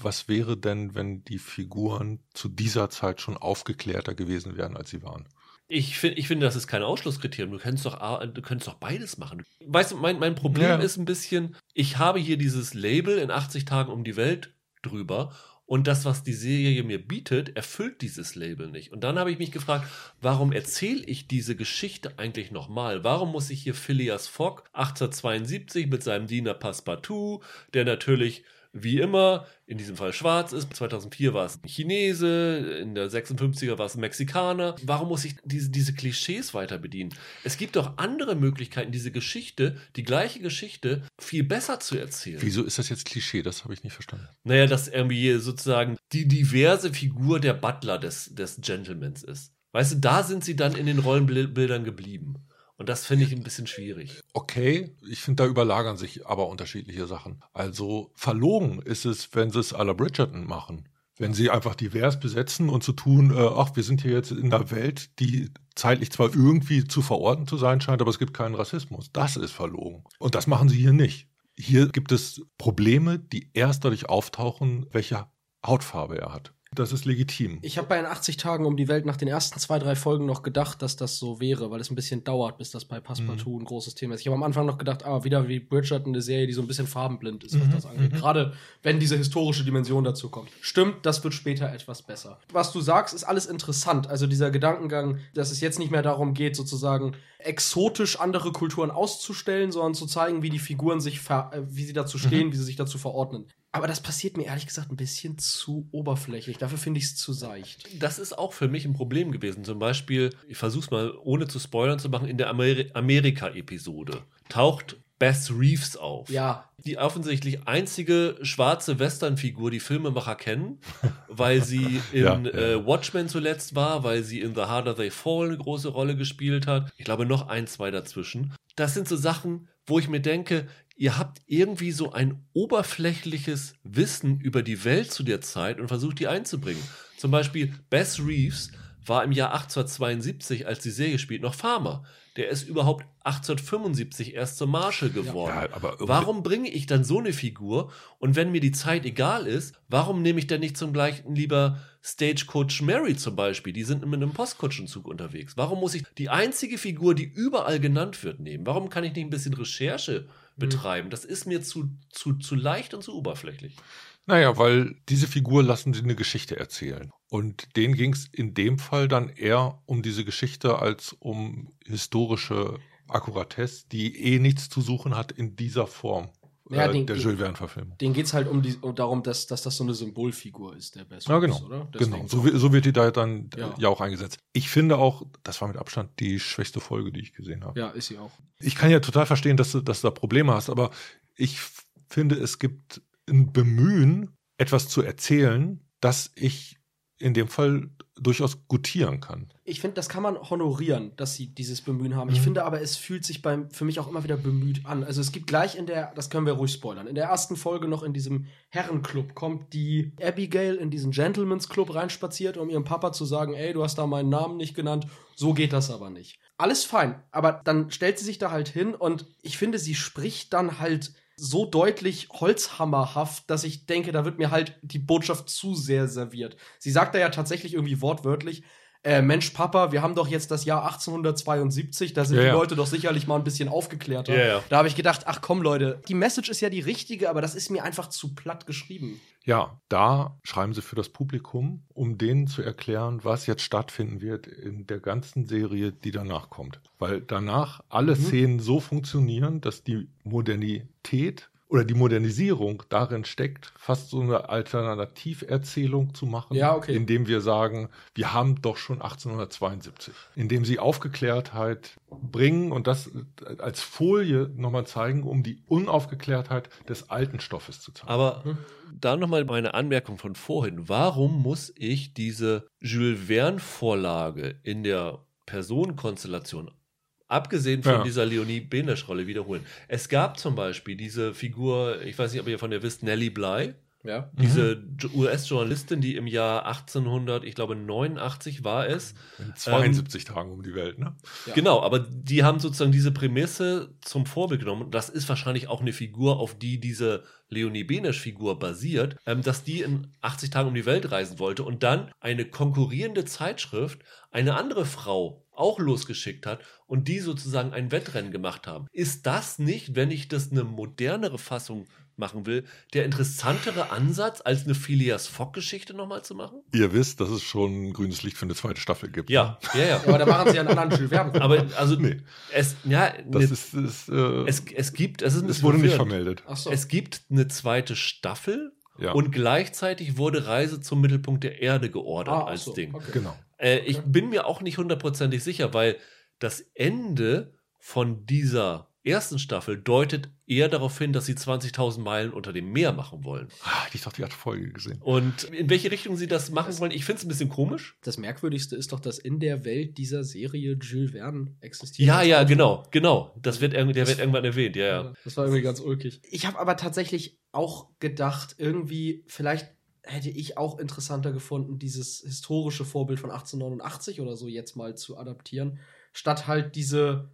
B: Was wäre denn, wenn die Figuren zu dieser Zeit schon aufgeklärter gewesen wären, als sie waren?
A: Ich, find, ich finde, das ist kein Ausschlusskriterium. Du kannst doch, du kannst doch beides machen. Weißt du, mein, mein Problem
B: Ja.
A: ist ein bisschen, ich habe hier dieses Label in 80 Tagen um die Welt drüber und das, was die Serie mir bietet, erfüllt dieses Label nicht. Und dann habe ich mich gefragt, warum erzähle ich diese Geschichte eigentlich nochmal? Warum muss ich hier Phileas Fogg 1872 mit seinem Diener Passepartout, der natürlich wie immer, in diesem Fall schwarz ist. 2004 war es ein Chinese, in der 56er war es ein Mexikaner. Warum muss ich diese, diese Klischees weiter bedienen? Es gibt doch andere Möglichkeiten, diese Geschichte, die gleiche Geschichte, viel besser zu erzählen.
B: Wieso ist das jetzt Klischee? Das habe ich nicht verstanden.
A: Naja, dass irgendwie sozusagen die diverse Figur der Butler des, des Gentlemans ist. Weißt du, da sind sie dann in den Rollenbildern geblieben. Und das finde ich ein bisschen schwierig.
B: Okay, ich finde, da überlagern sich aber unterschiedliche Sachen. Also verlogen ist es, wenn sie es à la Bridgerton machen. Wenn sie einfach divers besetzen und zu so tun, äh, ach, wir sind hier jetzt in einer Welt, die zeitlich zwar irgendwie zu verorten zu sein scheint, aber es gibt keinen Rassismus. Das ist verlogen. Und das machen sie hier nicht. Hier gibt es Probleme, die erst dadurch auftauchen, welche Hautfarbe er hat. Das ist legitim.
C: Ich habe bei den 80 Tagen um die Welt nach den ersten zwei, drei Folgen noch gedacht, dass das so wäre, weil es ein bisschen dauert, bis das bei Passepartout ein großes Thema ist. Ich habe am Anfang noch gedacht, ah, wieder wie Bridgerton, eine Serie, die so ein bisschen farbenblind ist, was das angeht. Gerade wenn diese historische Dimension dazu kommt. Stimmt, das wird später etwas besser. Was du sagst, ist alles interessant. Also dieser Gedankengang, dass es jetzt nicht mehr darum geht, sozusagen exotisch andere Kulturen auszustellen, sondern zu zeigen, wie die Figuren sich, ver äh, wie sie dazu stehen, wie sie sich dazu verordnen. Aber das passiert mir ehrlich gesagt ein bisschen zu oberflächlich. Dafür finde ich es zu seicht.
A: Das ist auch für mich ein Problem gewesen. Zum Beispiel, ich versuche es mal ohne zu spoilern zu machen, in der Ameri Amerika-Episode taucht Bess Reeves auf.
C: Ja,
A: Die offensichtlich einzige schwarze Western-Figur, die Filmemacher kennen, *laughs* weil sie in
B: Ja, ja.
A: Äh, Watchmen zuletzt war, weil sie in The Harder They Fall eine große Rolle gespielt hat. Ich glaube noch ein, zwei dazwischen. Das sind so Sachen, wo ich mir denke, ihr habt irgendwie so ein oberflächliches Wissen über die Welt zu der Zeit und versucht die einzubringen. Zum Beispiel Bess Reeves war im Jahr 1872, als die Serie spielt, noch Farmer. Der ist überhaupt 1875 erst zum Marshal geworden.
B: Ja, aber
A: warum bringe ich dann so eine Figur? Und wenn mir die Zeit egal ist, warum nehme ich dann nicht zum gleichen lieber Stagecoach Mary zum Beispiel? Die sind mit einem Postkutschenzug unterwegs. Warum muss ich die einzige Figur, die überall genannt wird, nehmen? Warum kann ich nicht ein bisschen Recherche betreiben. Das ist mir zu, zu, zu leicht und zu oberflächlich.
B: Naja, weil diese Figur lassen sie eine Geschichte erzählen. Und denen ging es in dem Fall dann eher um diese Geschichte als um historische Akkuratesse, die eh nichts zu suchen hat in dieser Form.
C: Ja,
B: äh,
C: den-
B: der
C: den-
B: Jules Verne-Verfilmung.
C: Denen geht es halt um, die, um darum, dass, dass das so eine Symbolfigur ist, der Best
B: Ja, genau.
C: oder?
B: Genau, so, so wird die da dann
C: Ja.
B: ja. ja auch eingesetzt. Ich finde auch, das war mit Abstand die schwächste Folge, die ich gesehen habe.
C: Ja, ist sie auch.
B: Ich kann ja total verstehen, dass du, dass du da Probleme hast, aber ich finde, es gibt ein Bemühen, etwas zu erzählen, das ich in dem Fall durchaus gutieren kann.
C: Ich finde, das kann man honorieren, dass sie dieses Bemühen haben. Ich
B: Mhm.
C: finde aber, es fühlt sich beim, für mich auch immer wieder bemüht an. Also es gibt gleich in der, das können wir ruhig spoilern, in der ersten Folge noch in diesem Herrenclub kommt die Abigail in diesen Gentleman's Club reinspaziert, um ihrem Papa zu sagen, ey, du hast da meinen Namen nicht genannt. So geht das aber nicht. Alles fein, aber dann stellt sie sich da halt hin und ich finde, sie spricht dann halt so deutlich holzhammerhaft, dass ich denke, da wird mir halt die Botschaft zu sehr serviert. Sie sagt da ja tatsächlich irgendwie wortwörtlich, äh, Mensch, Papa, wir haben doch jetzt das Jahr 1872, da sind
B: Ja,
C: die
B: ja.
C: Leute doch sicherlich mal ein bisschen aufgeklärter.
A: Ja.
C: Da habe ich gedacht, ach komm, Leute, die Message ist ja die richtige, aber das ist mir einfach zu platt geschrieben.
B: Ja, da schreiben sie für das Publikum, um denen zu erklären, was jetzt stattfinden wird in der ganzen Serie, die danach kommt. Weil danach alle
C: Mhm.
B: Szenen so funktionieren, dass die Modernität oder die Modernisierung darin steckt, fast so eine Alternativerzählung zu machen,
C: Ja, okay.
B: indem wir sagen, wir haben doch schon 1872, indem sie Aufgeklärtheit bringen und das als Folie nochmal zeigen, um die Unaufgeklärtheit des alten Stoffes zu zeigen.
A: Aber
C: Hm.
A: da nochmal meine Anmerkung von vorhin. Warum muss ich diese Jules Verne-Vorlage in der Personenkonstellation, abgesehen von
B: Ja.
A: dieser Leonie Benesch-Rolle, wiederholen? Es gab zum Beispiel diese Figur, ich weiß nicht, ob ihr von der wisst, Nellie Bly.
C: Ja.
A: Diese Jo- US-Journalistin, die im Jahr 1800, ich glaube 89 war es,
B: In 72 Tagen um die Welt, ne?
C: Ja.
A: Genau, aber die haben sozusagen diese Prämisse zum Vorbild genommen. Das ist wahrscheinlich auch eine Figur, auf die diese Leonie Benesch-Figur basiert, ähm, dass die in 80 Tagen um die Welt reisen wollte und dann eine konkurrierende Zeitschrift eine andere Frau auch losgeschickt hat und die sozusagen ein Wettrennen gemacht haben. Ist das nicht, wenn ich das eine modernere Fassung machen will, der interessantere Ansatz, als eine Phileas Fogg-Geschichte nochmal zu machen?
B: Ihr wisst, dass es schon grünes Licht für eine zweite Staffel gibt.
A: Ja, ja, ja.
C: Aber da machen sie einen anderen Jules Verne.
A: Aber also
B: Nee.
A: es, ja,
B: Das
A: ne-
B: ist, ist äh,
A: es, es gibt, es ist ein
B: es wurde nicht vermeldet.
C: Ach so.
A: Es gibt eine zweite Staffel
B: Ja,
A: und gleichzeitig wurde Reise zum Mittelpunkt der Erde geordert
C: Ah,
A: als
C: so,
A: Ding.
C: okay.
B: genau.
A: Äh, ich
C: Okay.
A: bin mir auch nicht hundertprozentig sicher, weil das Ende von dieser ersten Staffel deutet eher darauf hin, dass sie 20.000 Meilen unter dem Meer machen wollen.
B: Hätte ich doch die alte Folge gesehen.
A: Und in welche Richtung sie das machen wollen, ich finde es ein bisschen komisch.
C: Das Merkwürdigste ist doch, dass in der Welt dieser Serie Jules Verne existiert.
A: Ja, ja,
C: Autor.
A: genau, genau. Das wird, der
C: Das-
A: wird irgendwann erwähnt, ja, ja.
C: Das war irgendwie ganz ulkig. Ich habe aber tatsächlich auch gedacht, irgendwie, vielleicht hätte ich auch interessanter gefunden, dieses historische Vorbild von 1889 oder so jetzt mal zu adaptieren, statt halt diese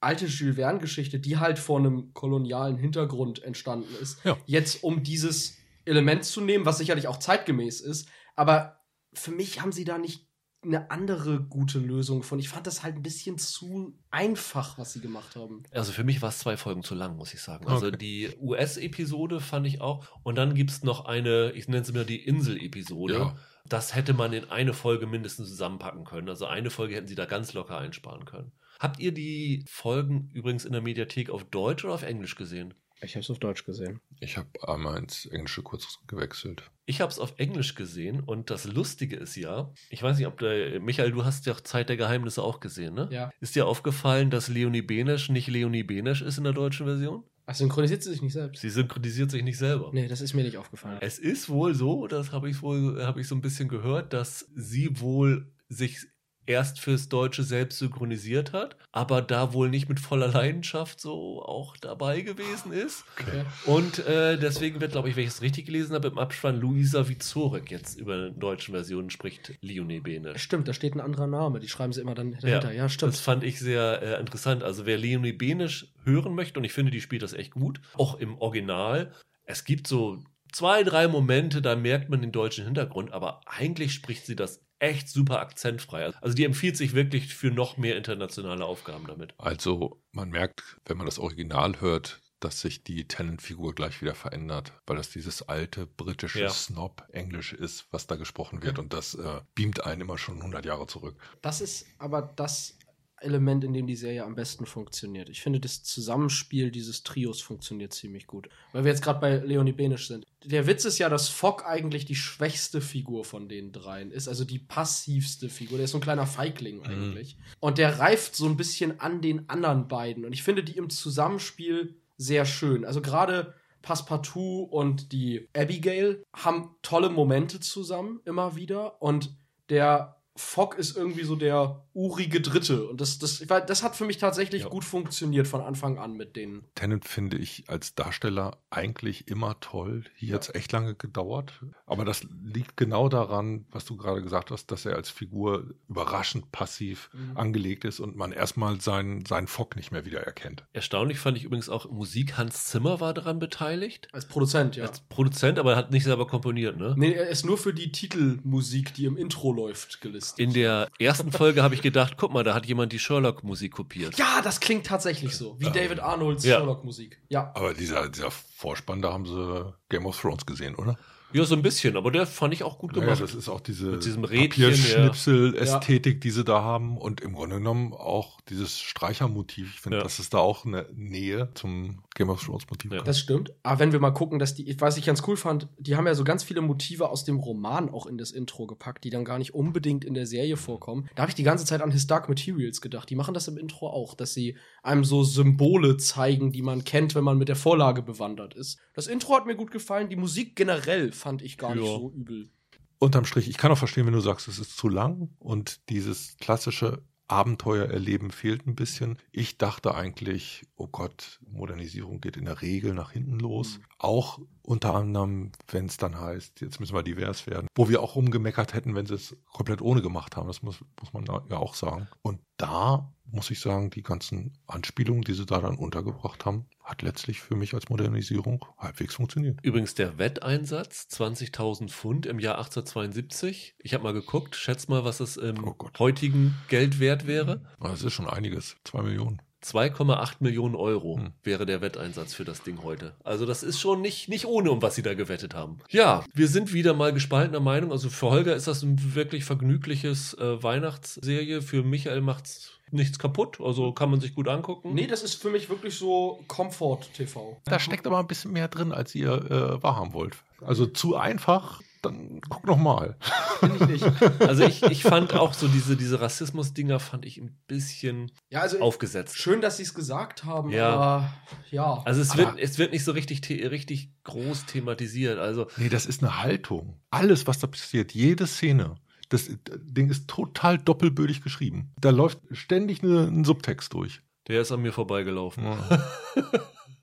C: alte Jules Verne-Geschichte, die halt vor einem kolonialen Hintergrund entstanden ist,
B: Ja.
C: jetzt um dieses Element zu nehmen, was sicherlich auch zeitgemäß ist, aber für mich haben sie da nicht eine andere gute Lösung von. Ich fand das halt ein bisschen zu einfach, was sie gemacht haben.
A: Also für mich war es zwei Folgen zu lang, muss ich sagen. Also
B: Okay.
A: die US-Episode fand ich auch. Und dann gibt es noch eine, ich nenne sie mal die Insel-Episode.
B: Ja.
A: Das hätte man in eine Folge mindestens zusammenpacken können. Also eine Folge hätten sie da ganz locker einsparen können. Habt ihr die Folgen übrigens in der Mediathek auf Deutsch oder auf Englisch gesehen?
C: Ich habe es auf Deutsch gesehen.
B: Ich habe einmal ins Englische kurz gewechselt.
A: Ich habe es auf Englisch gesehen und das Lustige ist ja, ich weiß nicht, ob der, Michael, du hast ja auch Zeit der Geheimnisse auch gesehen, ne?
C: Ja.
A: Ist dir aufgefallen, dass Leonie Benesch nicht Leonie Benesch ist in der deutschen Version?
C: Ach, synchronisiert sie sich nicht selbst?
A: Sie synchronisiert sich nicht selber.
C: Nee, das ist mir nicht aufgefallen.
A: Es ist wohl so, das habe ich wohl, habe ich so ein bisschen gehört, dass sie wohl sich erst fürs Deutsche selbst synchronisiert hat, aber da wohl nicht mit voller Leidenschaft so auch dabei gewesen ist.
C: Okay.
A: Und äh, deswegen wird, glaube ich, wenn ich es richtig gelesen habe, im Abspann Luisa Vizorek jetzt über den deutschen Versionen spricht Leonie Bene.
C: Stimmt, da steht ein anderer Name. Die schreiben sie immer dann dahinter. Ja, stimmt.
A: Das fand ich sehr äh, interessant. Also wer Leonie Benisch hören möchte, und ich finde, die spielt das echt gut, auch im Original, es gibt so zwei, drei Momente, da merkt man den deutschen Hintergrund, aber eigentlich spricht sie das echt super akzentfrei. Also die empfiehlt sich wirklich für noch mehr internationale Aufgaben damit.
B: Also man merkt, wenn man das Original hört, dass sich die Tennant-Figur gleich wieder verändert, weil das dieses alte britische
A: Ja.
B: Snob-Englisch ist, was da gesprochen wird und das äh, beamt einen immer schon 100 Jahre zurück.
C: Das ist aber das Element, in dem die Serie am besten funktioniert. Ich finde, das Zusammenspiel dieses Trios funktioniert ziemlich gut. Weil wir jetzt gerade bei Leonie Benisch sind. Der Witz ist ja, dass Fogg eigentlich die schwächste Figur von den dreien ist, also die passivste Figur. Der ist so ein kleiner Feigling eigentlich. Und der reift so ein bisschen an den anderen beiden. Und ich finde die im Zusammenspiel sehr schön. Also gerade Passepartout und die Abigail haben tolle Momente zusammen immer wieder. Und der Fogg ist irgendwie so der urige Dritte. Und das, das, weil das hat für mich tatsächlich
A: Ja.
C: gut funktioniert von Anfang an mit denen.
B: Tennant finde ich als Darsteller eigentlich immer toll. Hier hat es echt lange gedauert. Aber das liegt genau daran, was du gerade gesagt hast, dass er als Figur überraschend passiv
C: Mhm.
B: angelegt ist und man erstmal seinen, seinen Fock nicht mehr wieder erkennt.
A: Erstaunlich fand ich übrigens auch Musik. Hans Zimmer war daran beteiligt.
C: Als Produzent, ja.
A: Als Produzent, aber er hat nicht selber komponiert, ne?
C: Nee, er ist nur für die Titelmusik, die im Intro läuft, gelistet.
A: In der ersten Folge habe ich gedacht, guck mal, da hat jemand die Sherlock-Musik kopiert.
C: ja, das klingt tatsächlich so. Wie David Arnolds
A: Ja.
C: Sherlock-Musik. Ja.
B: Aber dieser, dieser Vorspann, da haben sie Game of Thrones gesehen, oder?
A: Ja, so ein bisschen, aber der fand ich auch gut
B: Ja,
A: gemacht.
B: das ist auch diese
A: Mit diesem Rädchen,
B: Papierschnipsel-Ästhetik, die sie da haben und im Grunde genommen auch dieses Streichermotiv. Ich finde,
A: Ja.
B: das ist da auch eine Nähe zum Game of Thrones-Motiv.
A: Ja.
C: Das stimmt. Aber wenn wir mal gucken, dass die, was ich ganz cool fand, die haben ja so ganz viele Motive aus dem Roman auch in das Intro gepackt, die dann gar nicht unbedingt in der Serie vorkommen. Da habe ich die ganze Zeit an His Dark Materials gedacht. Die machen das im Intro auch, dass sie einem so Symbole zeigen, die man kennt, wenn man mit der Vorlage bewandert ist. Das Intro hat mir gut gefallen. Die Musik generell fand ich gar nicht
A: Ja.
C: so übel.
B: Unterm Strich, ich kann auch verstehen, wenn du sagst, es ist zu lang und dieses klassische Abenteuererleben fehlt ein bisschen. Ich dachte eigentlich, oh Gott, Modernisierung geht in der Regel nach hinten los.
C: Mhm.
B: Auch unter anderem, wenn es dann heißt, jetzt müssen wir divers werden, wo wir auch rumgemeckert hätten, wenn sie es komplett ohne gemacht haben. Das muss, muss man ja auch sagen. Und da muss ich sagen, die ganzen Anspielungen, die sie da dann untergebracht haben, hat letztlich für mich als Modernisierung halbwegs funktioniert.
A: Übrigens der Wetteinsatz, 20.000 Pfund im Jahr 1872. Ich habe mal geguckt, schätz mal, was es im
B: Oh
A: heutigen Geld wert wäre.
B: Das ist schon einiges. Zwei Millionen.
A: 2,8 Millionen Euro
B: Hm.
A: wäre der Wetteinsatz für das Ding heute. Also das ist schon nicht, nicht ohne, um was sie da gewettet haben. Ja, wir sind wieder mal gespaltener Meinung. Also für Holger ist das ein wirklich vergnügliches äh, Weihnachtsserie. Für Michael macht's nichts kaputt. Also kann man sich gut angucken.
C: Nee, das ist für mich wirklich so Comfort-TV.
B: Da steckt aber ein bisschen mehr drin, als ihr äh, wahrhaben wollt. Also zu einfach, dann guck noch mal.
C: Finde ich nicht. *laughs*
A: Also ich, ich fand auch so diese, diese Rassismus-Dinger fand ich ein bisschen
C: Ja, also
A: aufgesetzt.
C: schön, dass sie es gesagt haben,
A: Ja.
C: aber ja.
A: Also es
B: Aber-
A: wird, es wird nicht so richtig, richtig groß thematisiert. Also
B: Nee, das ist eine Haltung. Alles, was da passiert, jede Szene, das Ding ist total doppelbödig geschrieben. Da läuft ständig eine, ein Subtext durch.
A: der ist an mir vorbeigelaufen.
B: Ja. *laughs*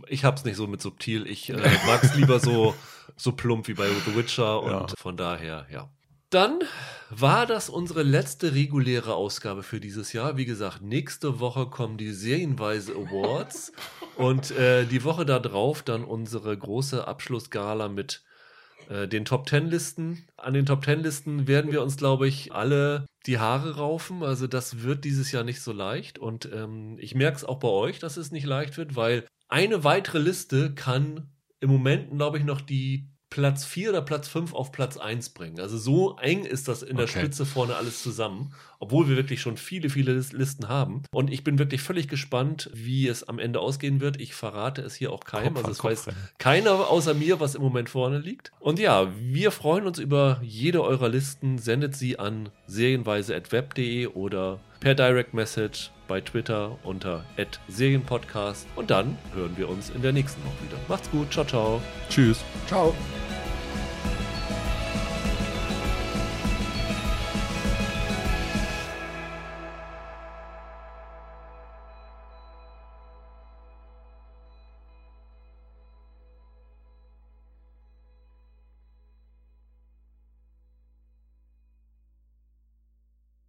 A: Ich hab's nicht so mit subtil. Ich äh, mag's lieber so, *laughs* so plump wie bei The Witcher und
B: Ja.
A: von daher, ja. Dann war das unsere letzte reguläre Ausgabe für dieses Jahr. Wie gesagt, nächste Woche kommen die Serienweise Awards *laughs* und äh, die Woche da drauf dann unsere große Abschlussgala mit äh, den Top Ten Listen. An den Top Ten Listen werden wir uns, glaube ich, alle die Haare raufen. Also das wird dieses Jahr nicht so leicht. Und ähm, ich merke es auch bei euch, dass es nicht leicht wird, weil eine weitere Liste kann im Moment, glaube ich, noch die Platz 4 oder Platz 5 auf Platz 1 bringen. Also so eng ist das in der
B: Okay.
A: Spitze vorne alles zusammen, obwohl wir wirklich schon viele, viele Lis- Listen haben. Und ich bin wirklich völlig gespannt, wie es am Ende ausgehen wird. Ich verrate es hier auch keinem.
B: Kopf
A: Also es
B: Kopf
A: weiß keiner außer mir, was im Moment vorne liegt. Und ja, wir freuen uns über jede eurer Listen. Sendet sie an serienweise.web.de oder per Direct Message bei Twitter unter @serienpodcast und dann hören wir uns in der nächsten Woche wieder. Macht's gut, ciao ciao.
B: Tschüss.
C: Ciao.